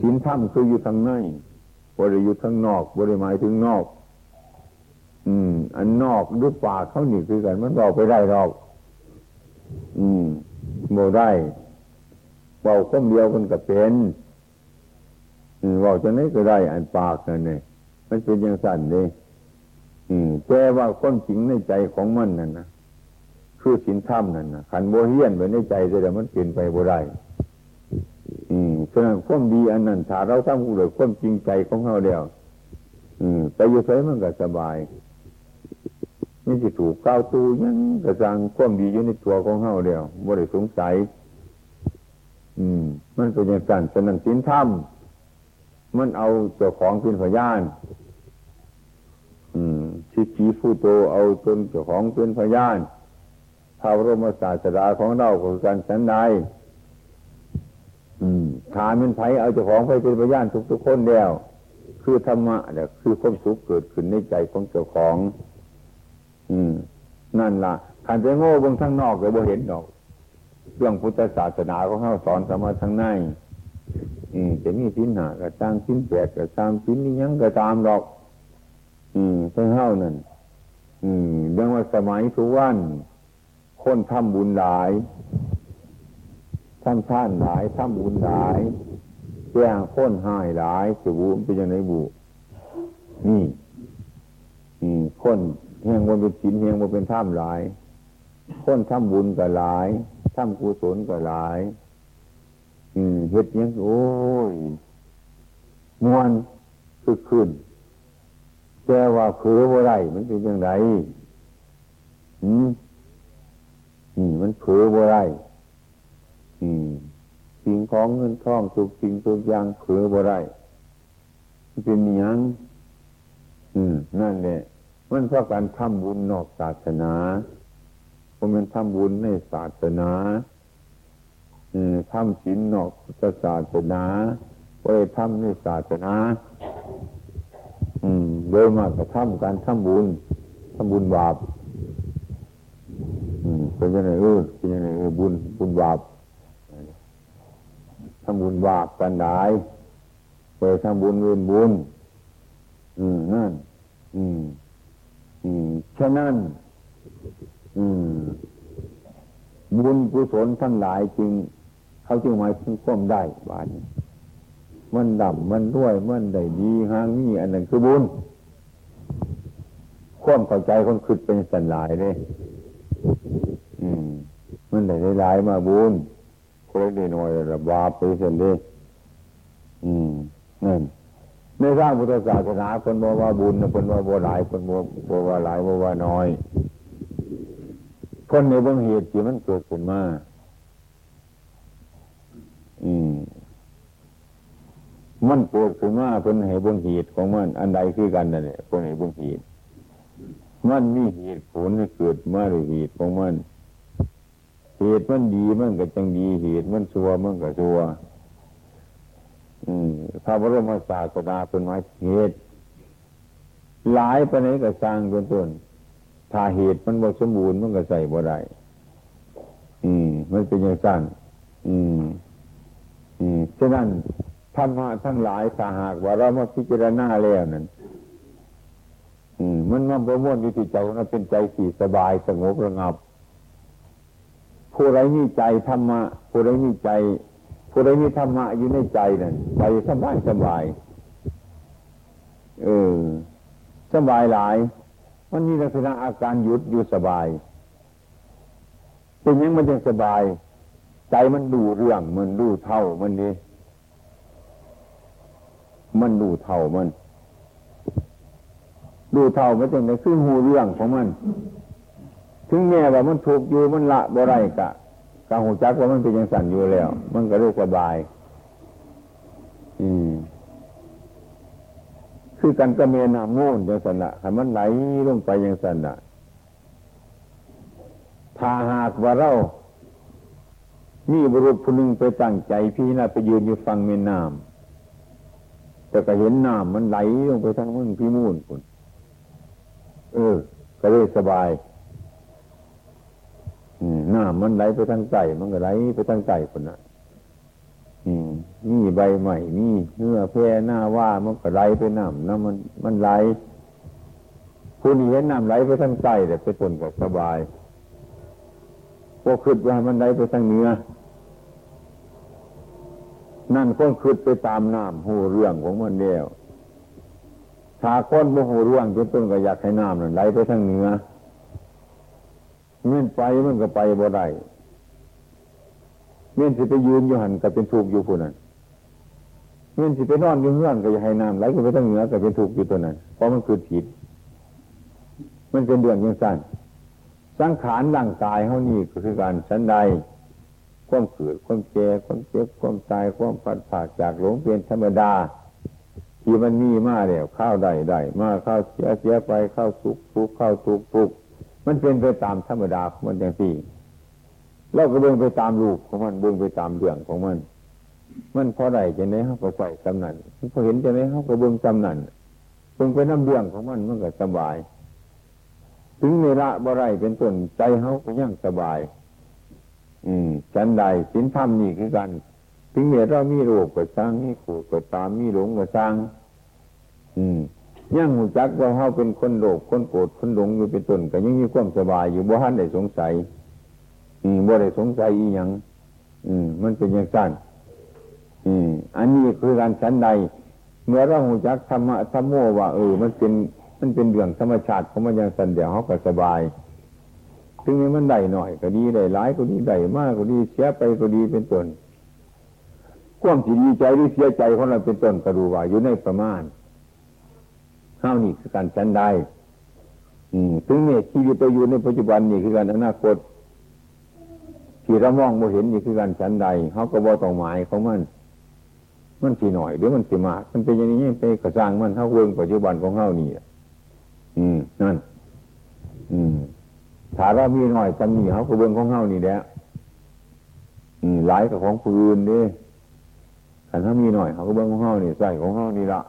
สินธรรมคืออยู่ทางในบริอยู่ทางนอกบริหมายถึงนอก อืม อันนอกด้วยปากเขาหนีคือกันมันบอกไปได้หรอก อืมโมได้เบาคนเดียวมันก็เป็นเบาจะไหนก็ได้อันปากนั่นเนี่ยมันเป็นอย่างสั่นเลยแต่ว่าคนจริงในใจของมันนั่นนะคือสินธรรมนั่นนะขันโบเฮียนไว้ในใจแต่มันเปลี่ยนไปโบได้อืมฉะนั้นความดีอันนั้นถ้าเราทำกูเลยความจริงใจของเราเดียวอืมไปอยู่ใส่มันก็สบาย นี่สิถูกก้าวตูยังกระจังความดีอยู่ในตัวของเฮาเดียวบ่ได้สงสัย อืม มันเป็นอย่างสั่นสนันสินธรรมมันเอาเจ้าของเป็นพยาน อืมชิชีฟูโตเอาตนเจ้าของเป็นพยานพระบรมศาสดาของเราคือการสันใดอืมถามเป็นไผเอาเจ้าของไปเป็นพยานทุกๆคนเดียวคือธรรมะเนี่ยคือความสุขเกิดขึ้นในใจของเจ้าของ อืม นั่นละ่ะขันไปโง่บงทั้งนอกเลยบ่เห็นดอกเรื่องพุทธศาสนาของเขาสอนสมาทั้งในอืมจะมีสินหากระตามสินแปดกระตามสินนี้ยังกระตามดอก อืมเพิ่งเข้านั่นอืมเรื่องว่าสมัยทุกวันคนทำบุญหลายทำท่านหลายทำบุญหลายแจ้งคนหายหลายจะบุเป็นยังไงบุนี่ อืมคน แห่งบนเป็นศีลแห่งบนเป็นท่ามหลาย คนทำบุญก็หลายทำกุศลก็หลาย อืมเฮ็ดยังโอ้ยมวนคือขึ้นแต่ว่าคือว่ไรมันเป็นยังไงอืมนี่มันเผือบ่ไรอืมสิ่งของเงินทองทุกสิ่งทุกอย่างเผือบ่ไรเป็นยังอืมนั่นแหละ มันเพราะการทำบุญนอกศาสนาเพราะมันทำบุญในศาสนาทำศีลนอกศาสนาไปทำในศาสนาโดยมากก็ทำการทำบุญทำบุญบาปเป็นยังไงเออเป็นยังไงเออบุญบุญบาปทำบุญบาปกันได้ไปทำบุญเวินบุญ อืมนั่น อืม ฉะนั้นบุญกุศลทั้งหลายจริง เขาจึงหมายถึงความได้บาดมันดำมันด้วย มันได้ดีหางนี่อันนั้นคือบุญความเข้าใจคนคิดเป็นสันหลายเลยอืมมันได้หลายมาบุญคนเล็กน้อยระบาปไปเส้นเลยอืมนั่น ในสร้างพุทธศาสนาคนบอกว่าบุญคนว่าบ่หลายคนบอกว่าหลายบอกว่าน้อยคนในบางเหตุที่มันเกิดขึ้นมาอืมมันเกิดขึ้นมาเป็นเหตุบางเหตุของมัน อันใดคือกันนั่นแหละคนเหตุบางเหตุมันมีเหตุผลให้เกิดมาด้วยเหตุของมัน เหตุมันดีมันก็จังดีเหตุมันชั่วมันก็ชั่ว พระบรมศาสดาเป็นไม้เหตุหลายไปไหนก็สร้างเป็นต้นถ้าเหตุมันบ่สมบูรณ์มันก็ใส่บ่ได้อืม มันเป็นอย่างสั้นอืม อืมฉะนั้นธรรมะทั้งหลายถ้าหากว่าเรามาพิจารณาแล้วนั้นอืม มันมันประมวลอยู่ที่ใจมันเป็นใจสี่สบายสงบระงับผู้ไรมีใจธรรมะผู้ไรมีใจ ผู้ใดมีธรรมะอยู่ในใจนั่นใจสบายสบาย เออสบายหลาย มันมีลักษณะอาการหยุดอยู่สบาย เป็นยังมันยังสบาย ใจมันดูเรื่องมันดูเท่ามันดีมันดูเท่ามัน ดูเท่ามันจังไงคือหูเรื่องของมัน ถึงแม้ว่ามันถูกอยู่มันละบ่ไรกะ กาหูจักว่ามันเป็นยังสั่นอยู่แล้ว มันก็รู้สบาย อืมคือกันกระเมนาโง่นยังสันละให้มันไหลลงไปยังสันละถ้าหากว่าเรามีบุรุษผู้หนึ่งไปตั้งใจ พี่น่าไปยืนอยู่ฟังเมน้ำแต่ก็เห็นน้ำมันไหลลงไปทางมึงพี่มูนคุณเออ ก็เลยสบาย หน้ำมันไหลไปทางใต้มันก็ไหลไปทางใต้คนน่ะนี่ใบใหม่นี่เนื้อแพร่หน้าว่ามันก็ไหลไปน้ำน้ำมันมันไหลผู้นี้เห็นน้ำไหลไปทางใต้แต่ไปคนก็สบายพวกขึ้นว่ามันไหลไปทางเหนือนั่นคนขึ้นไปตามน้ำหูเรื่องของมันเดียวถ้าคนโมโหเรื่องจนต้นก็อยากให้น้ำนั่นไหลไปทางเหนือ เมื่อไปมันก็ไปบ่ได้เมื่อสิไปยืนอยู่หันก็เป็นถูกอยู่ผู้นั้นเมื่อสิไปนอนอยู่เฮือนก็อย่าให้น้ำไหลไปทางเหนือก็เป็นถูกอยู่ตัวนั้นเพราะมันคือผิดมันเป็นเรื่องยังสั้นสังขารร่างกายเขานี่ก็คือการสันใดความเกิดความแก่ความเจ็บความตายความผัดผ่าจากหลงเป็นธรรมดา ที่มันมีมาแล้วข้าวได้ได้มาข้าวเสียเสียไปข้าวสุกทุกข้าวทุกทุก มันเป็นไปตามธรรมดาของมันอย่างที่เราก็เบิ่งไปตามรูปของมันเบิ่งไปตามเรื่องของมัน มันพอได้จะไหนเขาก็ใส่จำนันพอเห็นจะไหนเขาก็เบิ่งจำนันเบิ่งไปน้ำเรื่องของมันมันก็สบาย ถึงในละบ่ไรเป็นต้นใจเขาก็ยังสบาย อืมฉันใดสินธรรมนี่คือกัน ถึงเมื่อเรามีโรคก็สร้างมีขูดก็ตามมีหลงก็สร้าง อืม ยังหูจักว่าเขาเป็นคนโลภคนโกรธคนหลงอยู่เป็นต้นก็ยังมีความสบายอยู่บ่ฮันได้สงสัยอืมบ่ได้สงสัยอีหยังอืม มันเป็นอย่างสั้นอืม อันนี้คือการชั้นใด เมื่อเราหูจักธรรมะธรรมโมว่าเออ มันเป็นมันเป็นเรื่องธรรมชาติของมันอย่างสันเดียวเขาก็สบายถึงนี้มันได้หน่อย ก็ดีได้หลายก็ดีได้มากก็ดีเสียไปก็ดีเป็นต้นความที่ดีใจหรือเสียใจของเราเป็นต้นก็ดูว่าอยู่ในประมาณ ข้าวนี่คือการฉันได้อืมถึงเนี่ยชีวิตเราอยู่ในปัจจุบันนี่คือการอนาคต ที่เรามองโมเห็นนี่คือการฉันใดเขาก็บอกต้อหมายของมัน มันสีหน่อยหรือมันสีมาก มันเป็นอย่างนี้ไปกระซังมันเท่าเรื่องปัจจุบันของเขานี่อืมนั่น อืมถ้าเรามีหน่อยจำนี่เขาก็เบื้องของเขานี่แหละอืมหลายกับของผู้อื่นดิขันถ้ามีหน่อยเขาก็เบื้องของเขานี่ใส่ของเขานี่ละ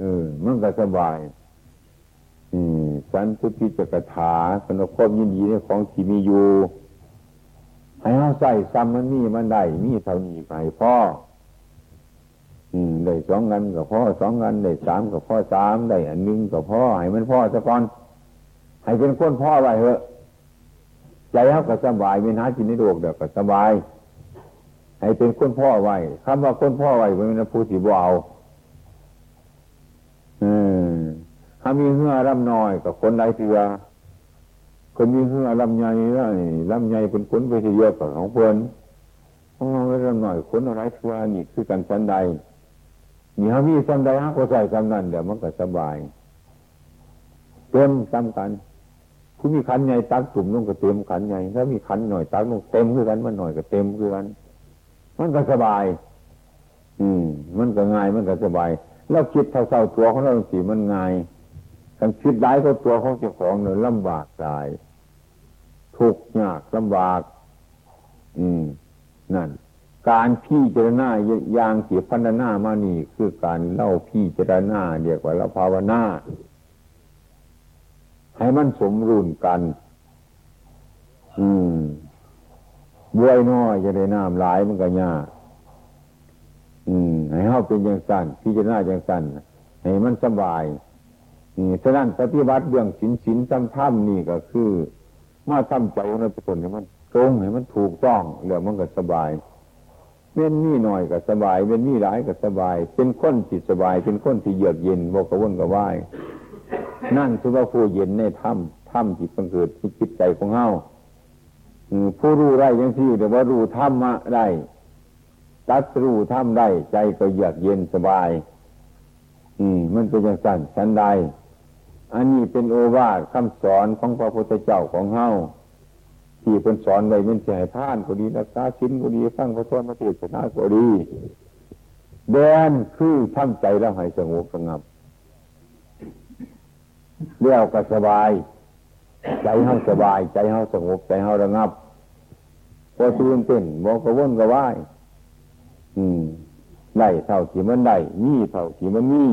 เออ มันก็สบาย อืมสันตุติจกถาสนคบยินดีในของที่มีอยู่ให้เขาใส่ซ้ำมันมีมันได้มีเท่านี้ไปพ่อ อืมได้สองเงินกับพ่อสองเงินได้สามกับพ่อสามได้อันนึงกับพ่อให้มันพ่อสะก่อนให้เป็นคนพ่อไว้เถอะใจเขาก็สบายไม่หาจินในโลกเดี๋ยวก็สบาย ให้เป็นคนพ่อไว้คำว่าคนพ่อไว้เป็นผู้ที่บ่เอาอืม ถ้ามีเหื่อร่ำน้อยกับคนไรเถื่อคนมีเหื่อร่ำใหญ่แล้วร่ำใหญ่เป็นคนไปที่เยอะกว่าของเพื่อนของเราร่ำน้อยคนอะไรเถือนี่คือกันสันใดนี่เขามีสันใดฮะก็ใส่สันนั้นเดี๋ยวมันก็สบายเต็มซ้ำกันผู้มีขันใหญ่ตักถุ่มลงก็เต็มขันใหญ่ถ้ามีขันหน่อยตักลงเต็มคือกันมันหน่อยก็เต็มคือกัน มันก็สบาย อืม มันก็ง่ายมันก็สบายแล้วคิดเท่าๆตัวของเราสิมันง่าย การคิดได้ก็ตัวของเจ้าของเนี่ยลำบากตาย ทุกข์ยากลำบาก อืม นั่น การพี่เจรณายางเสียพันนามานี่ คือการเล่าพี่เจรณาเรียกว่าเราภาวนาให้มันสมรุนกัน อืมบวยน้อยจะได้น้ำหลายมันก็ยาก อืม ให้เฮาเป็นอย่างสั้นพี่จะน่าอย่างสั้นให้มันสบาย ฉะนั้นปฏิบัติเรื่องศีลศีลจำท่ำนี่ก็คือ มาทำใจของเราเป็นให้มันตรงให้มันถูกต้องเรื่องมันก็สบายเม่นนี่หน่อยก็สบายเม่นนี่หลายก็สบาย เป็นคนที่สบาย เป็นคนที่เยือกเย็นบอกกระวนกระวายนั่นคือว่าผู้เย็นในถ้ำถ้ำที่บังเกิดที่จิตใจของเฮาผู้รู้ได้ยังที่แต่ว่ารู้ธรรมะได้ตัดรู้ธรรมได้ ใจก็เยือกเย็นสบาย อืมมันเป็นอย่างสั้นสันใด อันนี้เป็นโอวาทคำสอนของพระพุทธเจ้าของเฮาที่เป็นสอนไว้เป็นเสียท่านก็ดีรักษาชิ้นก็ดีฟังพระทวนพระเทศนาก็ดีแดนคือทำใจแล้วให้สงบสงับเรียวก็สบาย ใจเฮาสบาย ใจเฮาสงบใจเฮาระงับพอตื่นเต้นบอกกระวนกระวายอืมได้เท่าที่มันได้มีเท่าที่มันมี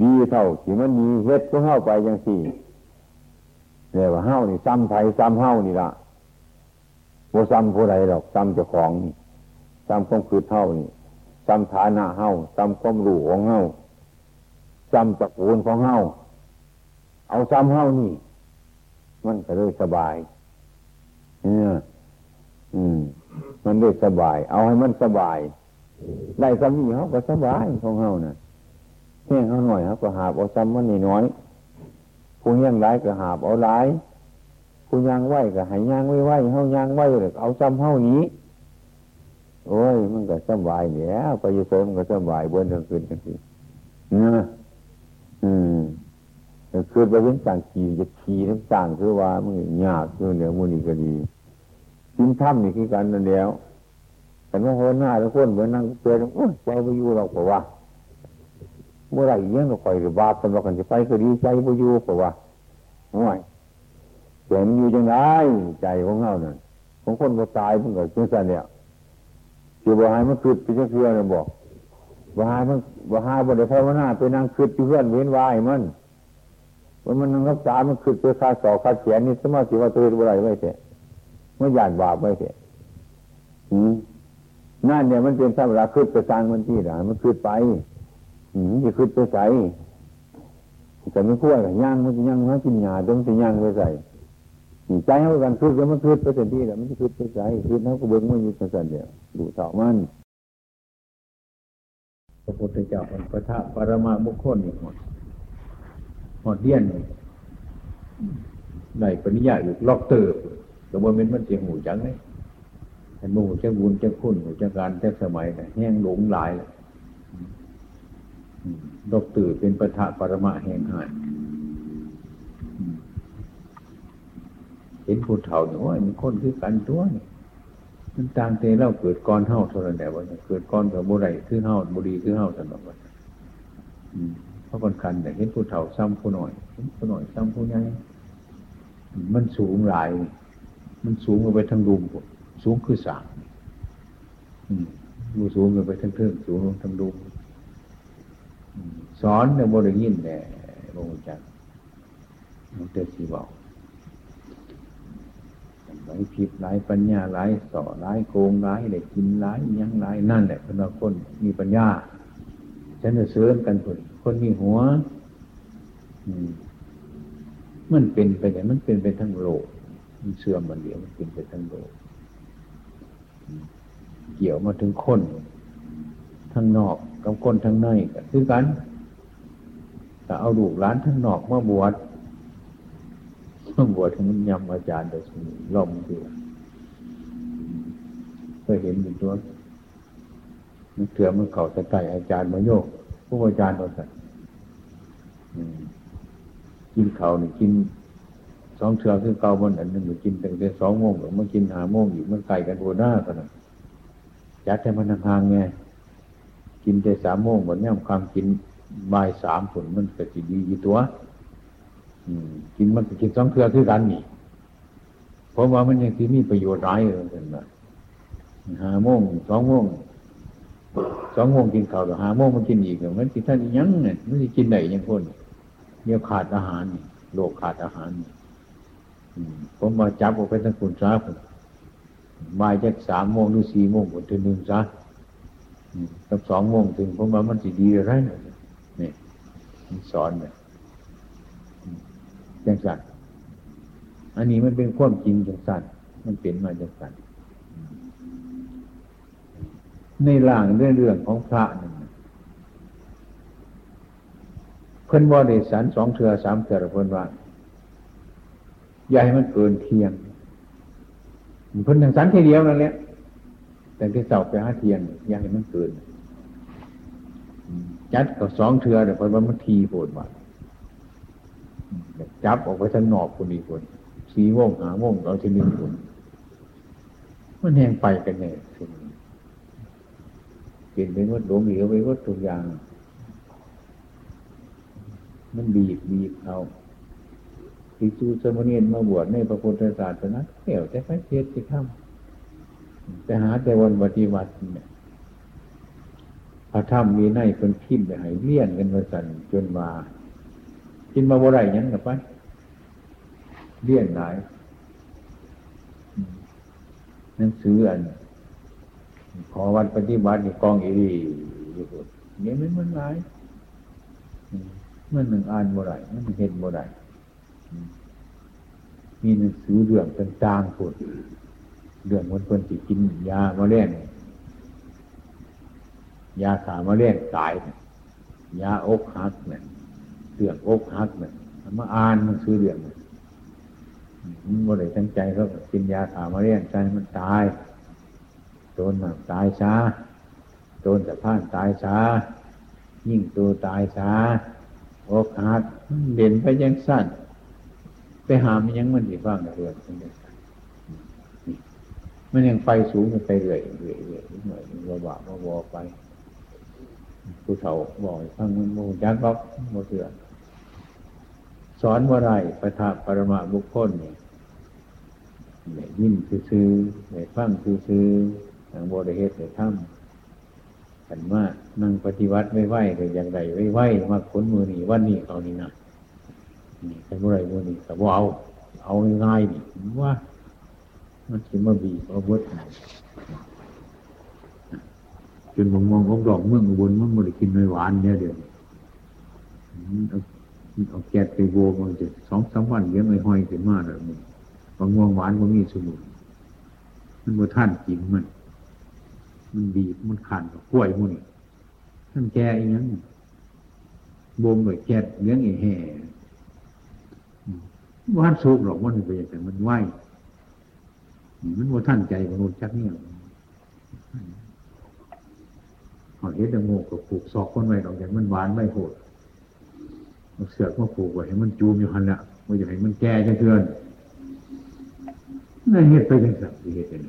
มีเท่าที่มันมีเฮ็ดก็เข้าไปยังสี่เรียกว่าเฮ้านี่ซ้ำไทยซ้ำเฮ้านี่ละโมซ้ำผู้ใดหรอกซ้ำเจ้าของนี่ซ้ำความคือเท่านี่ซ้ำฐานะเฮ้าซ้ำความรู้ของเฮ้าซ้ำตระกูลของเฮ้าเอาซ้ำเฮ้านี่ มันก็เลยสบายเนี่ยอืม มันเลยสบาย เอาให้มันสบาย ได้ซ้ำนี่เขาก็สบายของเฮ้านะ่ะ แห้งเขาหน่อยเขาก็หาบเอาซ้ำมันนี่น้อย ผู้เฮี้ย่างไรก็หาบเอาหลาย ผู้ย่างไหวก็หายย่างไหว้ไว้เฮาย่างไหวเลยเอาซ้ำเฮานี้ โอ้ย มันก็สบายเนี่ยไปยู่เสริมก็สบายบนทั้งคืนทั้งคืนนะอืมคือไปเห็นต่างขี่จะขี่ทั้งต่างคือว่ามือยากคือเนี่ยมือนี่ก็ดีทิ้งถ้ำนี่คือกันนั่นแล้วแต่ว่าคนหน้าทุกคนเหมือนนั่งเปลือยโอ้ยใจไปอยู่เราบอกว่าวะ เมื่อไรเงี้ยก็คอยหรือบาปกันว่ากันจะไปก็ดีใจบ่อยู่เพราะว่าห่วยเห็นอยู่ยังไงใจของเงาเนี่ยของคนก็ตายมันก็เช่นนั้นเนี่ยเกี่ยวกับหายมันคืดไปเชื่อเนี่ยบอกว่าหายมันว่าหายบริภาวนาไปนั่งคืดอยู่เพื่อนเว้นวายมันว่ามันนั่งรักษามันคืดไปคาสอคาเสียนนี่สมาธิว่าตัวเองอะไรไม่เถอะไม่หยาดบาปไม่เถอะนั่นเนี่ยมันเป็นสัมราคืดไปสร้างมันที่ไหนมันคืดไป จะขึ้นไปใส่แต่ไม่ขั้วกับย่างมันจะย่างมันกินหยาต้องจะย่างไปใส่ใจเขากันขึ้นแล้วมันขึ้นไปเต็มที่แล้วมันจะขึ้นไปใส่ขึ้นเขาก็เบิ้งมันอยู่สั่นเดียวดูเท่ามันพระพุทธเจ้าเป็นพระธาปรมาบุคคลอีกหมดหอดเดียนในปริญญาอยู่ล็อกเตอร์แต่ว่ามันมันเสียงหูจังเลยแต่มูเจ้าบุญจ้าคุณเจ้าการจ้าสมัยเนี่ยแห้งหลงหลายเลย ดกตื่เป็นปะทะปรมะแห่งหายเห็นผู้เฒ่าเนี่ยว่ามันคนคือกันตัวนี่มันต่างแต่เราเกิดก้อนเท่าเท่านั้นแหละว่าเกิดก้อนกับบุไรคือเท่าบุรีคือเท่าสนองว่าเพราะคนคันแต่เห็นผู้เฒ่าซ้ำผู้หน่อยเห็นผู้หน่อยซ้ำผู้ใหญ่มันสูงหลาย มันสูงไปทั้งดุมสูงคือสามมูสูงไปทั้งเทิงสูงทั้งดุม สอนเนี่ยบริยินแน่พระองค์จักรมันเตสีบอกหลายผิดหลายปัญญาหลายสอหลายโกงหลายได้กินหลายยังหลายนั่นแหละเป็นคนมีปัญญาฉันจะเสริมกันคนคนมีหัวมันเป็นไปแต่มันเป็นไปทั้งโลกมันเสื่อมมันเดียวมันเป็นไปทั้งโลกเกี่ยวมาถึงคนทั้งนอก กับคนทั้งในก็คือกันแต่เอาลูกหลานทั้งนอกมาบวชมาบวชทั้งยำอาจารย์โดยสลมเดียวเคยเห็นเป็นตัวมันเถื่อมันเข่าตะไก่อาจารย์มาโยกผู้อาจารย์เราสั่กินเขาเนี่ยกินสองเถื่อคือเก่ามันอันหนึ่งกินตั้งแต่สองโมงหรือมันกินหาโมงอยู่มันไก่กันหัวหน้ากันจัดให้มันห่างไง กินแต่สามโมงวันนี้ความกินบ่ายสามผลมันก็จะดีอยู่ตัวกินมันก็กินสองเทือคือกันนี่เพราะว่ามันยังที่มีประโยชน์ร้ายเลยเห็นไหมหาโมงสองโมงสองโมงกินข้าวหรือหาโมงมันกินอีกมันกินท่านยังเนี่ยมันจะกินไหนยังคนเนี่ยขาดอาหารโลกขาดอาหารผมมาจับออกไปทั้งคุณซาผมบ่ายจากสามโมงหรือสี่โมงผลถึงหนึ่งซะ กับสองโมงถึงผมว่ามันจะดีอะไรนี่สอนเนี่ยจังสันอันนี้มันเป็นความจริงจังสันมันเป็นมาจังสันในล่างเรื่องเรื่องของพระนึ่งเพิ่นว่าได้สันสองเถื่อสามเถื่อเพิ่นว่าอย่าให้มันเกินเทียงเพิ่นทางสันทีเดียวนั่นแหละ แต่ที่เสาไปหาเทียนย่าให้มันเกินจัดกับสองเถื่อเดี๋ยวเพิ่นว่ามันทีโหดว่าจับออกไปทั้งนอกคนนี้คนสีโมงหาโมงเราจะมีคนมันแหงไปกันแน่สิ่งเปลี่ยนไปวัดหลงเหลวไปวัดทุกอย่าง มันบีบบีบเอาทิจูสมณีนมาบวชในพระพุทธศาสนาเที่ยวแต่พระเทศที่ข้า แตหาแต่วันปฏิบัติเนี่ยพระธรรมมีในเป็นพิมพ์ไปให้เลี่ยนกันมาสั่นจนมากินมาบ่ไรยังกับไปเลี่ยนหลายนั่นซื้ออันขอวันปฏิบัติกองอีรีอยู่เนี่ยมันมันหลายมันหนึ่งอ่านบ่ไรมันเห็นบ่ไรมีหนังสือเรื่องต่างๆพูด เรื่องคนคนที่กินยามาเล่นยาขามาเล่นตายยาอกหักเนี่ยเรื่องอกหักเนี่ยมาอ่านมันซื้อเรื่องมันบ่ได้ตั้งใจเขากินยาขามาเรียนใจมันตายโดนหนักตายช้าโดนแต่ผ่านตายช้ายิ่งตัวตายช้าอกหักเด่นไปยังสั้นไปหามันยังมันดีบ้างเรื่อง มันยังไปสูงมันไปเรื่อยเรื่อยเรื่อยหน่อยว่าว่าว่าว่าไปผู้เฒ่าบอกฟังมันโมจักบอกโมเสือสอนว่าไรประทาปรมาบุคคลเนี่ยเนี่ยินซื้อในฟังซื้อทางบริเหตุในถ้ำกันว่านั่งปฏิวัติไม่ไหวแต่อย่างไรไม่ไหวมาขนมือนี่วันนี้เอานี่นะนี่เป็นอะไรมือนี่แต่ว่าเอา เอาง่ายนี่ว่า มันจะมาบีบเอาบดจนมองมองของดอกเมืองบนมันมันกินไม่หวานเนี่ยเดี๋ยวเอาแก๊สไปโวมันจะสองสามวันเลี้ยงไอ้ห้อยขึ้นมาแล้วมันบางม่วงหวานมันมีสมุนมันมาท่านกินมัน มันบีบมันขันกับกล้วยมันท่านแก่อีกยังบ่มแบบแก๊สเลี้ยงไอ้แห่ว่านสุกหรอกมันไปแต่มันไหว มันว่าท่านใจมนุษย์ชักเนี่ยหอยเฮ็ดโมกับผูกซอกคนไว้ดอกอย่างมันหวานไม่โหดเสือกมาผูกไว้ให้มันจูมอยู่หันละไม่อยากให้มันแก่จะเทือนนั่นเหตุไปยังสัตว์เหตุเป็น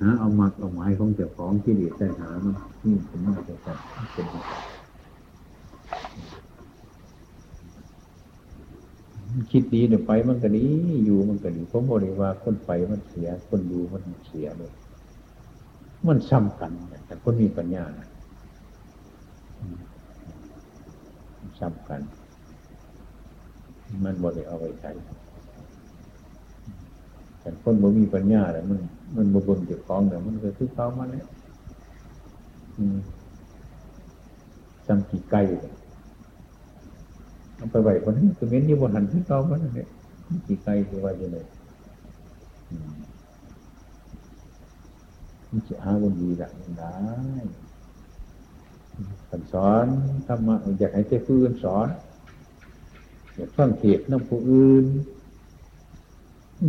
หาเอามักเอาหมายของเจ้าของที่เดีแต่หามันนี่เป็นมาจากสัตว์เป็น คิดดีเดี๋ยไปมันก็ดีอยู่มันก็ดีผมบอกเลยว่าคนไปมันเสีย คนดูมันเสียเลยมันซ้ำกันแต่คนมีปัญญาซ้ำกัน มันบ่ได้เอาไว้ใช้แต่คนบ่มีปัญญาแล้วมัน มันบ่บนเจ้าของเนี่ยมันก็คือเขามาแล้วซ้ำกี่ไก่เอาไปไหวคนนี้คือเม้นที่บนหันที่เขามันเนี่ยกี่ไก่คือว่าจะไหนมันจะหาวันดีละได้ได้สอนธรรมะอยากให้เจ้าผู้อื่นสอนอยากฟังเทศน้ำผู้อื่น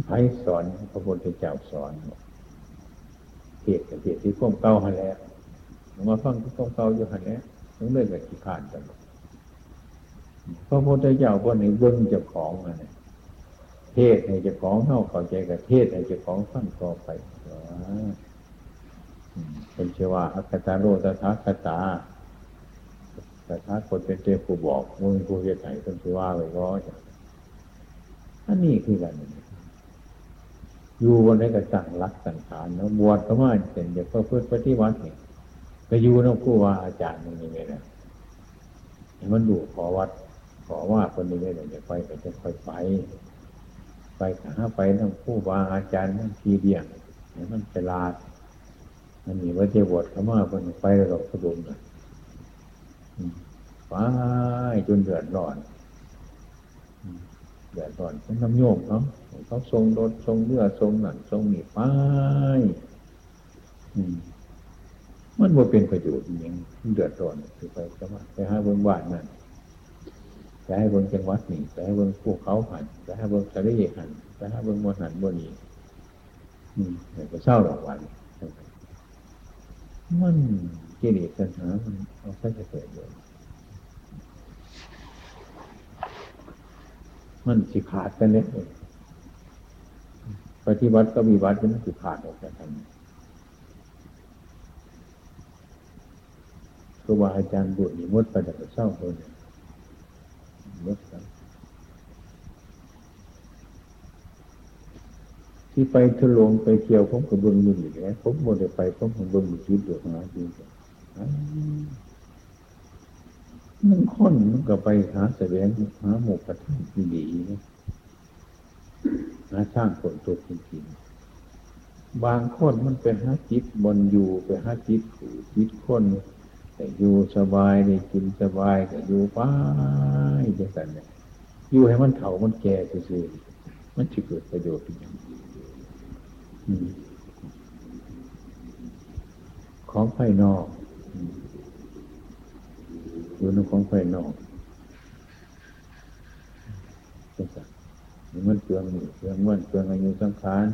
ไผสอนพระพุทธเจ้าสอนเทศกับเทศที่พ่วงเก่าหันแล้วมาฟังที่พ่วงเก่าอยู่หันแล้วต้องเลิกกับขี้ขานกัน พระพุทธเจ้าคนในเบิ้งเจ้าของอะไรเทศให้เจ้าของเข้าเข้าใจกับเทศให้เจ้าของฟังต่อไปเป็นเชื่อว่าอัคตาโรตถาคตาต่ถ้าคนเป็นเจ้าผู้บอกมึงผู้เฮ็ดไหนเป็นชื่อว่าไว้ร้อยอันนี้คือกันอยู่วันนี้ก็ตั้งรักตั้งฐานแล้วบวชก็มาเสร็จเดี๋ยวก็เพื่อปฏิวัติเนี่ยไปอยู่น้องผู้ว่าอาจารย์มันยังไงนะมันดูขอวัด ขอว่าคนนี้เลยจะไปก็จะค่อยไป ไปหาไปน้องผู้ว่าอาจารย์นั่นทีเดียงนี่มันเปลาดมันมีว่าจะบวชเขามาคนไปเรากระดุมเลยไปจนเดือดร้อนเดือดร้อนเป็นน้ำโยมเขาเขาทรงรถทรงเรือทรงหนังทรงหนีไปมันว่าเป็นประโยชน์อย่างเดือดร้อนคือไปสมัครไปหาเบิ้งบ้านนั่น ไปให้เบิ้งจังหวัดนี่ไปให้เบิ้งภูเขาหันไปให้เบิ้งทะเลหันไปให้เบิ้งมหันบนนี้อืมแต่ก็เศร้าหรอกวันมันกิเลสตัณหามันเอาใช้จะเกิดเลยมันสิขาดกันเลยปฏิบัติก็มีวัดมันสิขาดออกจากกันครูบาอาจารย์บุตรมดไปแต่เศร้าคนหนึ่ง มดกันที่ไปทะลวงไปเที่ยวผมกับเบิ้งมืออยู่แล้วผมโมได้ไปผมกับเบิ้งมือชีวิตอยู่หาจริงมันค้นมันก็ไปหาแสวงหาหมกกระทั่งที่ดีนะหาสร้างคนตัวจริงๆบางคนมันไปหาจิตบนอยู่ไปหาจิตผูจิตคน แต่อยู่สบายได้กินสบายแต่อยู่ไปจังสันเนี่ยอยู่ให้มันเถ่ามันแก่ซื่อมันจะเกิดประโยชน์อย่างของภายนอกอยู่ในของภายนอกจังสันมันเปลืองเปลืองมันเปลืองอายุสังขาร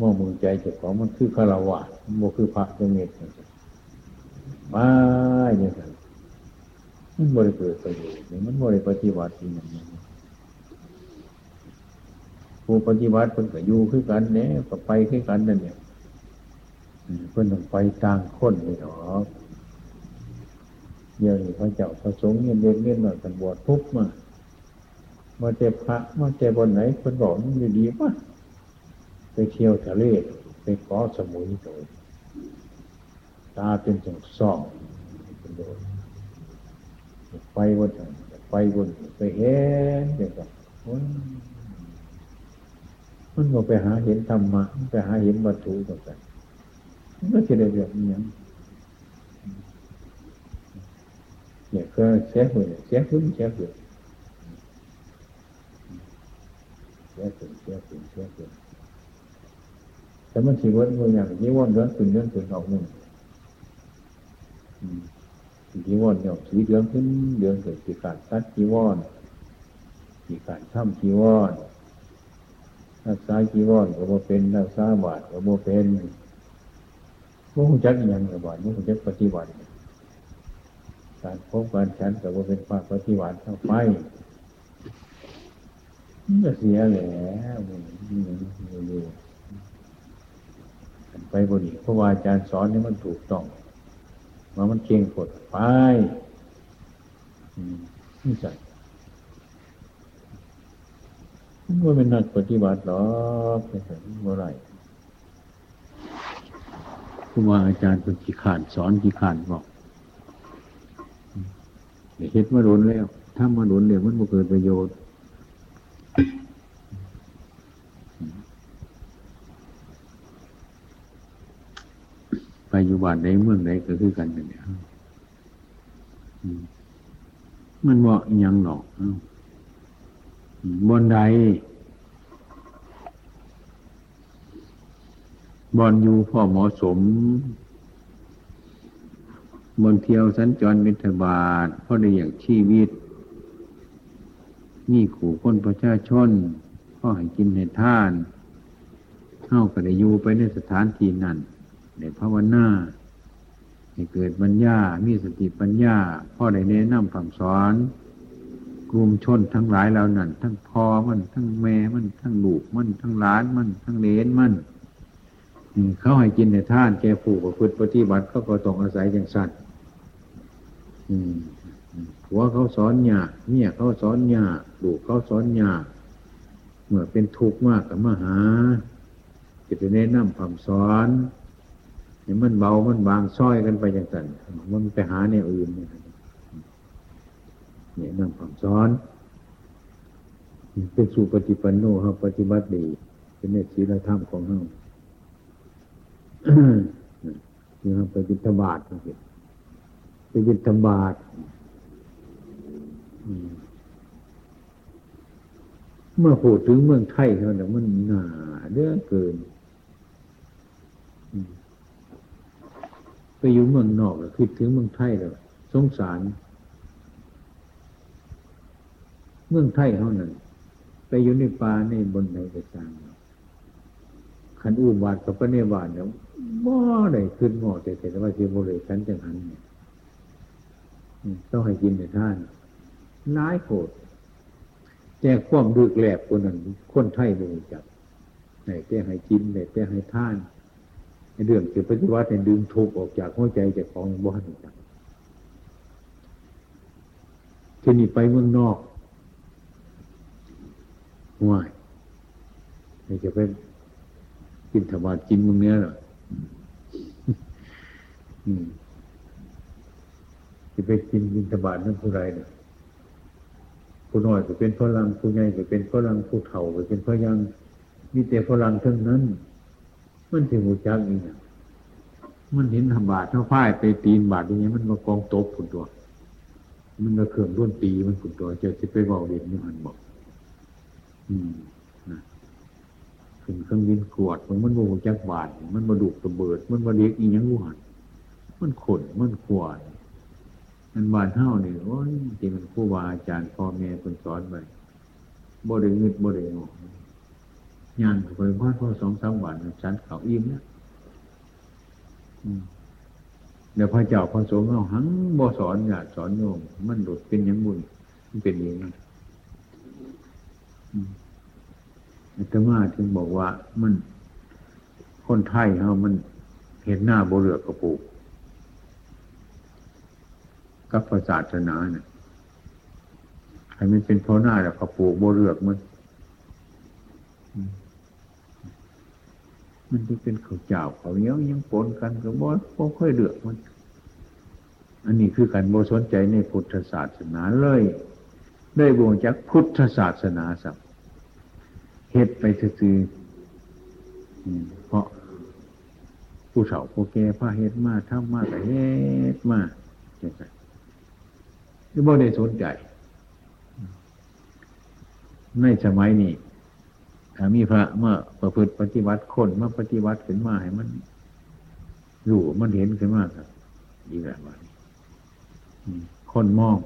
มองมือใจเจ้าของมันคือคารวะมันโมคือพระเจ้าเมต มาอย่างนั้นมันบริเกิดประโยชน์มันบริปฏิวัติอย่างนี้ผู้ปฏิวัติเพิ่นก็อยู่คือกันเนี่ยก็ไปคือกันนั่นเนี่ยเพิ่นต้องไปต่างคนนี่หรอกเดี๋ยวนี้พระเจ้าพระสงฆ์เงียนเด็กเงียนหน่อยกันบวชทุกมามาเจ็บพระมาเจ็บบนไหนคนบอกมันดีป่ะไปเที่ยวทะเลไปขอสมุยโดย ตาเป็นจังซ่องเป็นโดยไปบนไปบนไปเห็นเดี๋ยวกับมันก็ไปหาเห็นธรรมะไปหาเห็นวัตถุต่างๆมันก็จะได้แบบนี้เนี่ยก็เสียหัวเสียหุ้นเสียหัวเสียขึ้นเสียขึ้นเสียขึ้นแต่มันสิวันวันอย่างนี้วันเดือนขึ้นเดือนขึ้นออกหนึ่ง จีวรเนี่ยสีเดือนขึ้นเดือนเกิดจีการตัดจีวรจีการทำจีวรรักษาจีวรก็บ่เป็นรักษาบาตรก็บ่เป็นบ่ฮู้จักอย่างกับบาตรบ่ฮู้จักปฏิบัติการพบการฉันก็บ่เป็นภาคปฏิบัติเข้าไปมันก็เสียแล้วอยู่ไปบนอีกเพราะว่าอาจารย์สอนนี่มันถูกต้อง มามันเก่งกดไปนี่สัตว์ว่าเป็นนักปฏิบัติหรอกเป็นเมื่อไรครูบาอาจารย์เป็นกี่ขานสอนกี่ขานบอกเฮ็ดมาโดนแล้วถ้ามาโดนเดี๋ยวมันบ่เกิดประโยชน์ไป อยู่บ้านใดเมืองใดก็คือกันเนี่ยมันว่ายังหรอกบนใดบอนอยู่พ่อเหมาะสม บนเที่ยวสัญจรมิถบาทเพราะในอย่างชีวิต นี่ขู่คนประชาชนพ่อให้กินให้ท่านเข้าก็ได้อยู่ไปในสถานที่นั้น ในภาวนาให้เกิดปัญญา มีสติปัญญาพ่อได้แนะนำคำสอนกลุ่มชนทั้งหลายเหล่านั้น ทั้งพ่อมัน ทั้งแม่มัน ทั้งลูกมัน ทั้งหลานมัน ทั้งเลนมันเขาให้กินในท่านแก่ผู้ประพฤติปฏิบัติเขาก็ต้องอาศัยอย่างสัตว์หัวเขาสอนยากเมียเขาสอนยากลูกเขาสอนยากเมื่อเป็นทุกข์มากกับมหาจะไปแนะนำคำสอน นี่มันเบา มันบางซ้อยกันไปอย่างนั้นมันไปหาเนี่ยอื่นเนี่ยนำคำสอนเป็นสู่ปฏิปันโนครับปฏิบัติดี เป็นเนศีลธรรมของเรานี่ครับไปบิณฑบาตไปบิณฑบาตเมื่อพูดถึงเมืองไทยเขาเนี่ยมันหนาเรื่องเกิน อยู่เมืองนอกคิดถึงเมืองไทยแล้วสงสาร เมืองไทยเขานั่นไปอยู่ในป่าในบนไหนไปสร้างขันอู้บาดกับพระเนบาดเนี่ยบ่ได้ขึ้นงอแต่แต่ว่าเสียบริสันจังหันเนี่ยต้องให้กินในท่านน้ายโกรธแต่ความดึกแหลบคนนั้นคนไทยบ่จับไหนแต่ให้กินไหนแต่ให้ท่าน ในเรื่องเกี่ยวกับปฏิวัติเนี่ยดึงทุกออกจากหัวใจจากของบ้านจับทีนี้ไปเมืองนอกห่วยนี่จะเป็นกินถวาดกินมึงเนี้ยหรอจะไปกินกินถวาดนั่นผู้ใดเนี่ยผู้น้อยจะเป็นฝรั่งผู้ใหญ่จะเป็นฝรั่งผู้เฒ่าจะเป็นพยังมีแต่ฝรั่งทั้งนั้น มันถึงหูจักอีกมันเห็นทำบาทเท่าฝ้ายไปตีนบาทอย่างเงี้ยมันมากองโต๊บผุนตัว มันมาเครื่องร่วนตีมันผุนตัวจะจะไปบอกเด็กนี่มันบอก อืมขึ้นเครื่องบินกวดมันมันโมจักบาดมันมาดุระเบิด มันมาเด็กอีหยังหันมันขนมันขวายมันบานเท่าเนี่ยโอ้ยที่มันครูบาอาจารย์พ่อแม่คนสอนไปบ่ได้เงิดบ่ได้งอ ยานไปพาดพอสองสามวันฉันเขาอิ่มนะเดี๋ยวพระเจ้าพระสงฆ์เอาหังบ่สอนอย่าสอนโยมมันโดดเป็นยังบุญมันเป็นอย่างนั้นอาตมาถึงบอกว่ามันคนไทยเขามันเห็นหน้าโบเรือกระปูกกับศาสนาเนี่ยใครมันเป็นเพราะหน้าแล้วกระปูกโบเรือกมัน มันจะเป็นข้าวเจ้าเขาวเนี้ยยังปนกันกับบ่บ่ค่อยเดือกมันอันนี้คือการโบสนใจในพุทธศาสนาเลยได้บ่งจากพุทธศาสนาสักเฮ็ดไปซื่อเพราะผู้เฒ่าผู้แก่พาเฮ็ดมาทำมาแต่เฮ็ดมาจังไงนี่บ่ได้สนใจ ในสมัยนี้ ถ้ามีพระเมื่อประพฤติปฏิบัติคนมาปฏิบัติขึ้นมาให้มันรู้มันเห็นขึ้นมาครับดีแบบว่าคนมอง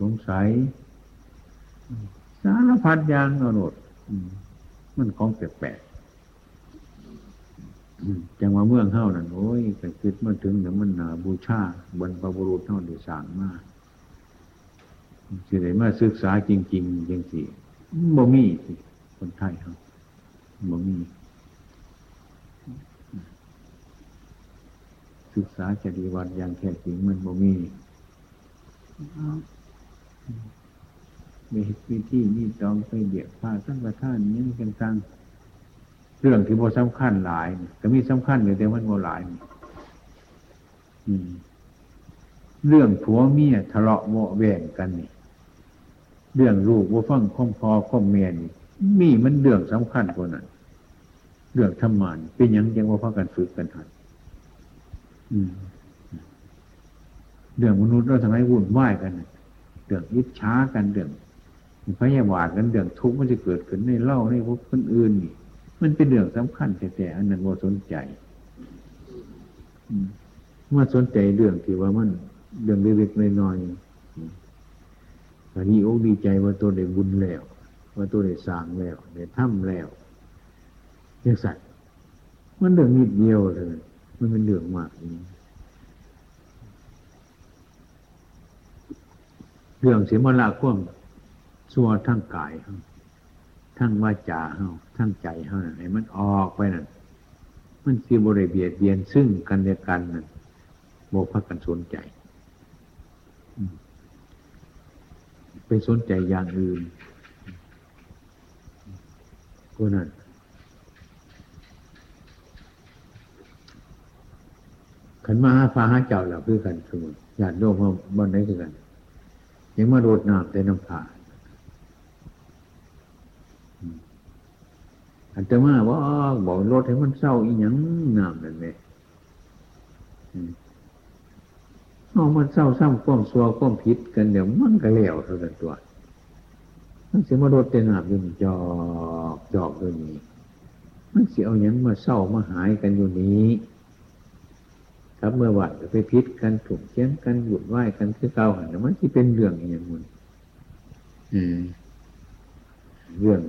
สงสัย สารพัดอย่างอาหนดมันของแปลกๆจังว่าเมืองเท่านั้นโอ้ยแต่คิดมาถึงเดี๋ยวมันหนาบูชาบรรพบุรุษเท่าได้สั่งมากสิได้มาศึกษาจริง ๆ จริงสิบ่มีสิ คนไทยเขาบ่มี ศึกษาจริยวัตรอย่างแท้จริงมันบ่มีมีวิธีมีจองไปเดียกผ้าสังฆทานนี้กันตังเรื่องที่บ่สำคัญหลาย ก็มีสำคัญอยู่แต่มันบ่หลายเรื่องผัวเมียทะเลาะโมแวงกันนี่เรื่องลูกว่าฟังข้อมพอข้อมเมียนี่ มีมันเรื่องสำคัญกว่านั้นเรื่องธรรมานเป็นยังยังว่าพักกันฝึกกันหัดเรื่องมนุษย์เราทำให้วุ่นวายกันเรื่องยิดช้ากันเรื่องพยาบาทกันเรื่องทุกข์มันจะเกิดขึ้นในเล่าในพวกคนอื่นนี่ มันเป็นเรื่องสำคัญแต่แต่อันนั้นว่าสนใจเมื่อสนใจเรื่องที่ว่ามันเรื่องเล็กๆน้อยๆอันนี้โอ้ดีใจว่าตัวได้บุญแล้ว ว่าตัวได้สร้างแล้วได้ทำแล้วยังสัตว์มันเรื่องนิดเดียวเลยมันเป็นเรื่องมากนี้เรื่องเสียมละข่วมสัวทั้งกายทั้งวาจาเฮาทั้งใจเฮาไหนมันออกไปนั่นมันสีบริเบียดเบียนซึ่งกันและกันนั่นโมพักกันสนใจ ไปสนใจอย่างอื่น ก็นั่นขันมาหาฟ้าหาเจ้าเราคือกันคือญาติโยมเขาบ้านไหนคือกัน ยังมาโดดน้ำแต่น้ำผ่าอันต่ว่าว่าบอกรถให้มันเศร้าอีหยังน้ำนั่นเลยเอามันเศร้าซ้ำความซัวความผิดกันเดี๋ยวมันก็แล้วเท่านั้นตัว มันเสียมารถเต็น้ำอยู่จอกจอกตัวนี้มันเสียเอาอย่างมาเศร้ามาหายกันอยู่นี้ ครับเมื่อวัดไปพิษกันถูกเชียงกันหยุดไหวกันคือเก่าหันมันที่เป็นเรื่องอย่างมันเรื่อง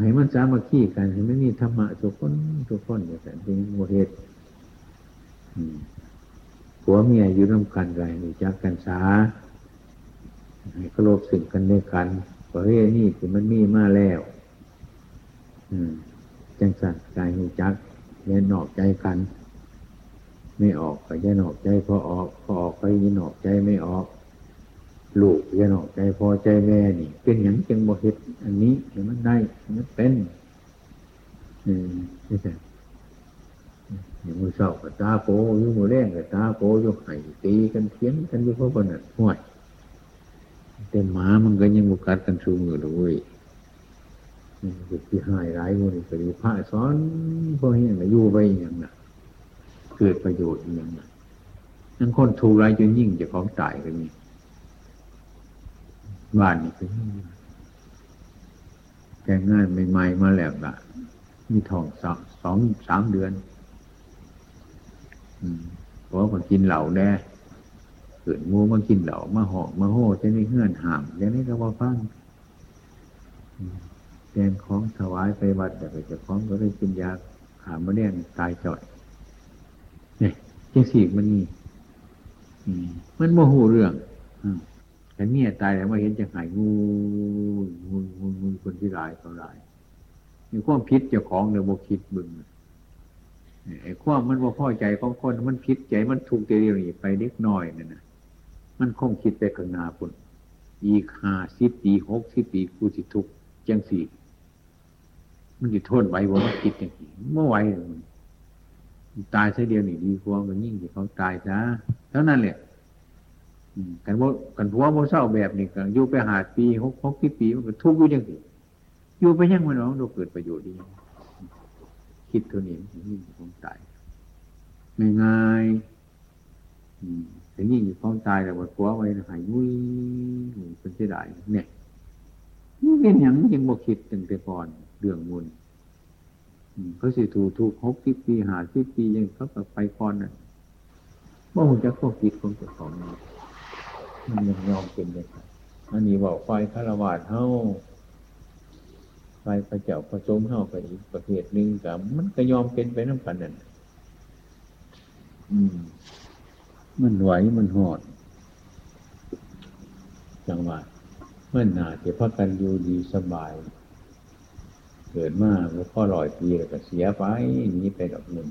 ให้มันสามัคคีกันให้มันมีธรรมะทุกคนทุกคนอย่างนี้โมเหตุผัวเมียอยู่ร่วมกันไรนี่จักกันสาให้ เคารพสิ่งกันในกันประเภทนี้ที่มันมีมาแล้ว อืมจังสัตว์กายหูจักเล่นนอกใจกัน ไม่ออกก็จะนอกใจพอออก พอออกก็ยันอกใจไม่ออกลูกยันอกใจพอใจแม่นี่ เป็นอย่างจังบ่เห็ดอันนี้เห็นมันได้มันเป็นอืมนี่ใช่อย่างมือเศร้ากับตาโกอยู่มือแรงกับตาโกอยู่ไห้ตีกันเทียงกันอยู่เพราะคนนั้นห่วย แต่หมามันก็ยังบุกัดกันชูมือด้วยจุดที่หายร้ายมันก็ดีพระสอนพวกนี้อย่างอยู่ไปอย่างนั้นเกิดประโยชน์อย่างนั้นนั่นคนถูกร้ายจนยิ่งจะของตายกันนี่บ้านนี่เป็นแกงงานใหม่ๆมาแล้วละมีทองสองสองสามเดือนเพราะมันกินเหล่าแน่ เกิดงูมากินเหล่ามาหอกมาโห่จะไม่เงื่อนห่ามอย่างนี้ก็ว่าฟังแกงของถวายไปวัดแต่ไปจะของก็ได้กินยาหามาเลี้ยงตายจ่อยเนี่ยจังสีมันนี่มันโมโหเรื่องแต่เนี่ยตายแล้วมาเห็นจะหายงูงูงูงูคนที่ร้ายเขาร้ายมีความพิษเจ้าของเดี๋ยวโมคิดบึงไอ้ความมันว่าพ่อใจของคนมันคิดใจมันถูกเตียวนี่ไปเล็กน้อยนั่นนะ มันคงคิดไปข้างหน้าพุ่นอีกห้าสิบปีหกสิบปีกูสิทุกจังสี่ มันจะทนไหวว่ามันคิดอย่างนี้เมื่อไหวตายใช่เดียวนี่ดีกว่ามันยิ่งที่เขาตายซะเท่านั้นแหละกันว่ากันผัวโมเศร้าแบบนี้กันอยู่ไปหาปีหกหกสิบปีมันก็ทุกข์อยู่ยังสิอยู่ไปยังมันน้องเราเกิดประโยชน์ดี คิดตัวนี้มันยิ่งคงตายไม่ง่าย ถึงยิ่งคงตายแต่ว่าผัวไว้หายวุ้ยเป็นเสียดายเนี่ยนี่เป็นอย่างยังบ่คิดตั้งแต่ก่อนเรื่องมุนเขาสิถูกถูกหกสิบปีหาสิบปียังเขาแบบไปก่อนน่ะบ่หุ่นจะข้อคิดของเจ้าของมันยังยอมเป็นเลยอันนี้บอกไฟคารวาสเท่าไฟพระเจ้าผสมเข้าไปอีกประเภทหนึ่งกับมันก็ยอมเป็นไปน้ำกันนั่นอืม มันไหวมันหอด จังหวะมันหนาจะพักกันอยู่ดีสบาย เกิดมาแล้วพ่อลอยปีแล้วก็เสียไปนี้ไปดอกหนึ่ง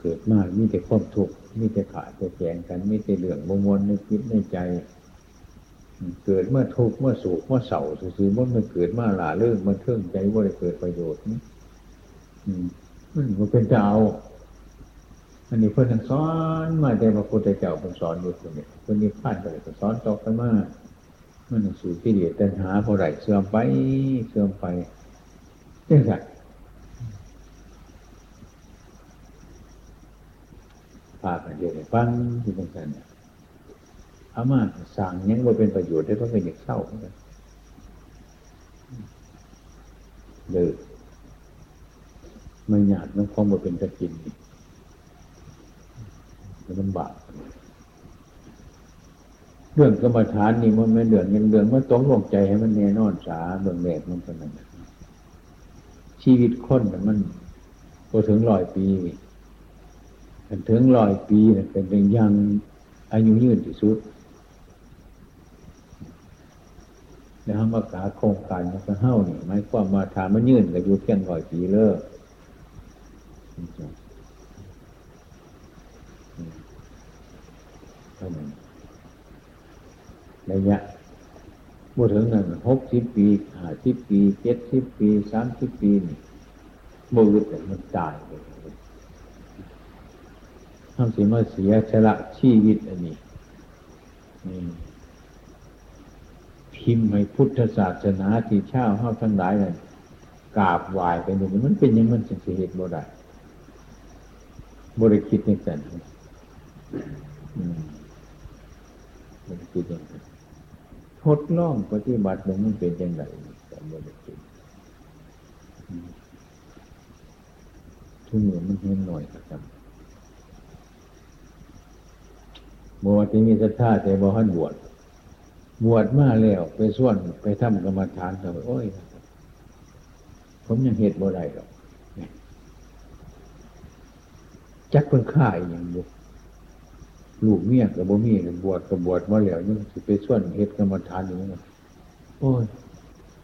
เกิดมากมีแต่ความทุกข์มีแต่ขาดแต่แจงกันมีแต่เรื่องบงวนในคิดในใจ เกิดเมื่อทุกข์เมื่อสุขเมื่อเศร้าซื่อๆว่ามันเกิดมาหลาเรื่องมันเทิงใจว่าได้เกิดประโยชน์มันมันเป็นเจ้า อันนี้เพื่อนสอนมาแต่พระพุทธเจ้าเป็นสอนอยู่คนนี้คนนี้ผ่านไปก็สอนตกันมามันสือที่เดียดตัณหาพอไหรเสื่อมไปเสื่อมไปเรื่องไรพากันเดียวฟังที่ตรงนั้นอามาสั่งยังว่าเป็นประโยชน์ได้เพราะเป็นอย่ากเศร้าเหมือนกันเลยไม่หยาดน้ำคองมาเป็นตะกินมัน ลำบากเรื่องกรรมฐานนี่มันไม่เดือดเงินเดือนมันต้องลงใจให้มันแน่นอนสาเบื้องแรกมันเป็นนั้นชีวิตคนมันพอถึงร้อยปีถึงร้อยปีเป็นยังอายุยืนที่สุดแล้วมากาโครงการมันก็เฮ้านี่หมายความมาถามมันยืนก็อยู่เพียงร้อยปีเลิก ท่านั้นระยะบ่ถึงนั้นหกสิบปีห้าสิบปีเจ็ดสิบปีสามสิบปีนี่บ่อึดแต่มันตายเลยทำสิมาเสียชละชีวิตอันนี้พิมพ์ให้พุทธศาสนาที่เช่าห้าทั้งหลายนั่นกราบไหว้ไปดูมันเป็นยังมันสิเหตุบ่ได้บริคิดในใจ บริคิดอย่างนั้นทดลองปฏิบัติมันเป็นยังไงแต่บริคิดทุกอย่างมันเห็นหน่อยครับบวชที่มีศรัทธาแต่บ่หันบวชบวชมาแล้ว ไปส่วนไปทำกรรมฐานทำโอ้ย ผมยังเหตุบ่ได้หรอกจักเป็นข่ายอย่างบุ ลูกเมียกับบ่มีบวชกับบวชมาแล้วยังสิไปส่วนเหตุกรรมฐานอยู่นั่นโอ้ย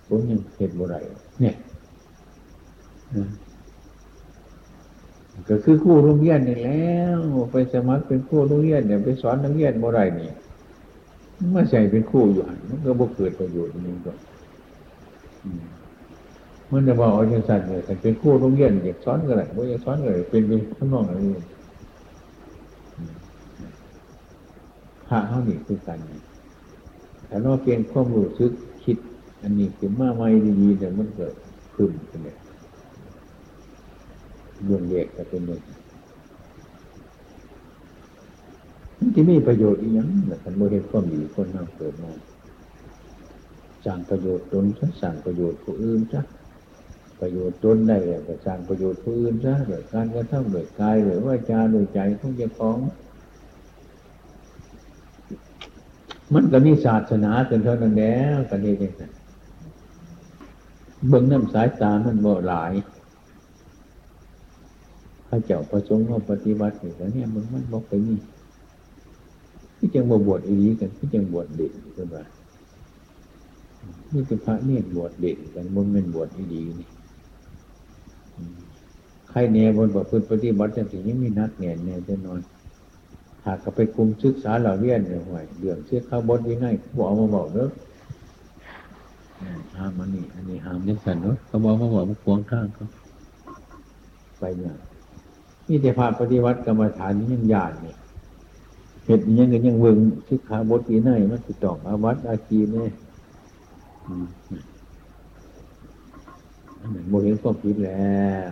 ผมยังเหตุบ่ได้เนี่ยก็คือครูโรงเรียนนี่แล้วไปสมัครเป็นครูโรงเรียนเนี่ยไปสอนนักเรียนบ่ได้นี่มาใส่เป็นครูอยู่หันมันก็บ่เกิดประโยชน์นี่ก็มันจะบอกเอาอย่างสัตว์เนี่ยเป็นครูโรงเรียนอยากสอนก็ได้บ่อยากสอนก็ได้เป็นเป็นข้างนอกอะไร พระเข้าหนีคือกันแต่นอกเพียงความรู้สึกคิด อันนี้คือมาไม่ดีๆแต่มันเกิดขึ้นเป็นเนี่ยเรื่องแยกก็เป็นเลยที่มีประโยชน์อีกอย่างแต่ท่านโมเห็นความดีคนนั่งเกิดมาสร้างประโยชน์ตนซะสร้างประโยชน์ผู้อื่นซะประโยชน์ตนได้แต่สร้างประโยชน์ผู้อื่นซะโดยการกระทำโดยกายโดยว่าจาโดยใจของเจ้าของ มันก็มีศาสนาจนเท่านั้นแล้วกันนี้เองเบื้องน้ำสายตามันบ่หลายพระเจ้าประสงค์ว่าปฏิบัติอย่างนี้มันมันบอกไปนี่ที่จังบวชอีนี้กันที่จังบวชเด็กกันว่านี่เป็นพระเนี่ยบวชเด็กกันมันเป็นบวชอีดีนี่ใครแน่บนบอกพื้นปฏิบัติจังสิยังมีนักแน่แน่จะนอน หากไปคุมศึกษาเหล่าเรียนเนี่ยห่วยเดือดเชื่อข้าวบดยังไงบอกมาบอกเนอะห้ามมันนี่อันนี้ห้ามยังสันเนอะเขาบอกมาบอกมาขวงข้างเขาไปเนี่ยนี่แต่พาปฏิวัติกรรมฐานนี่ยังยานเนี่ยเหตุยังเงินยังเวิงชิขาบทปีไหนมันติดต่ออาวัตอาคีเนี่ยอันนั้นโมเห็นความคิดแล้ว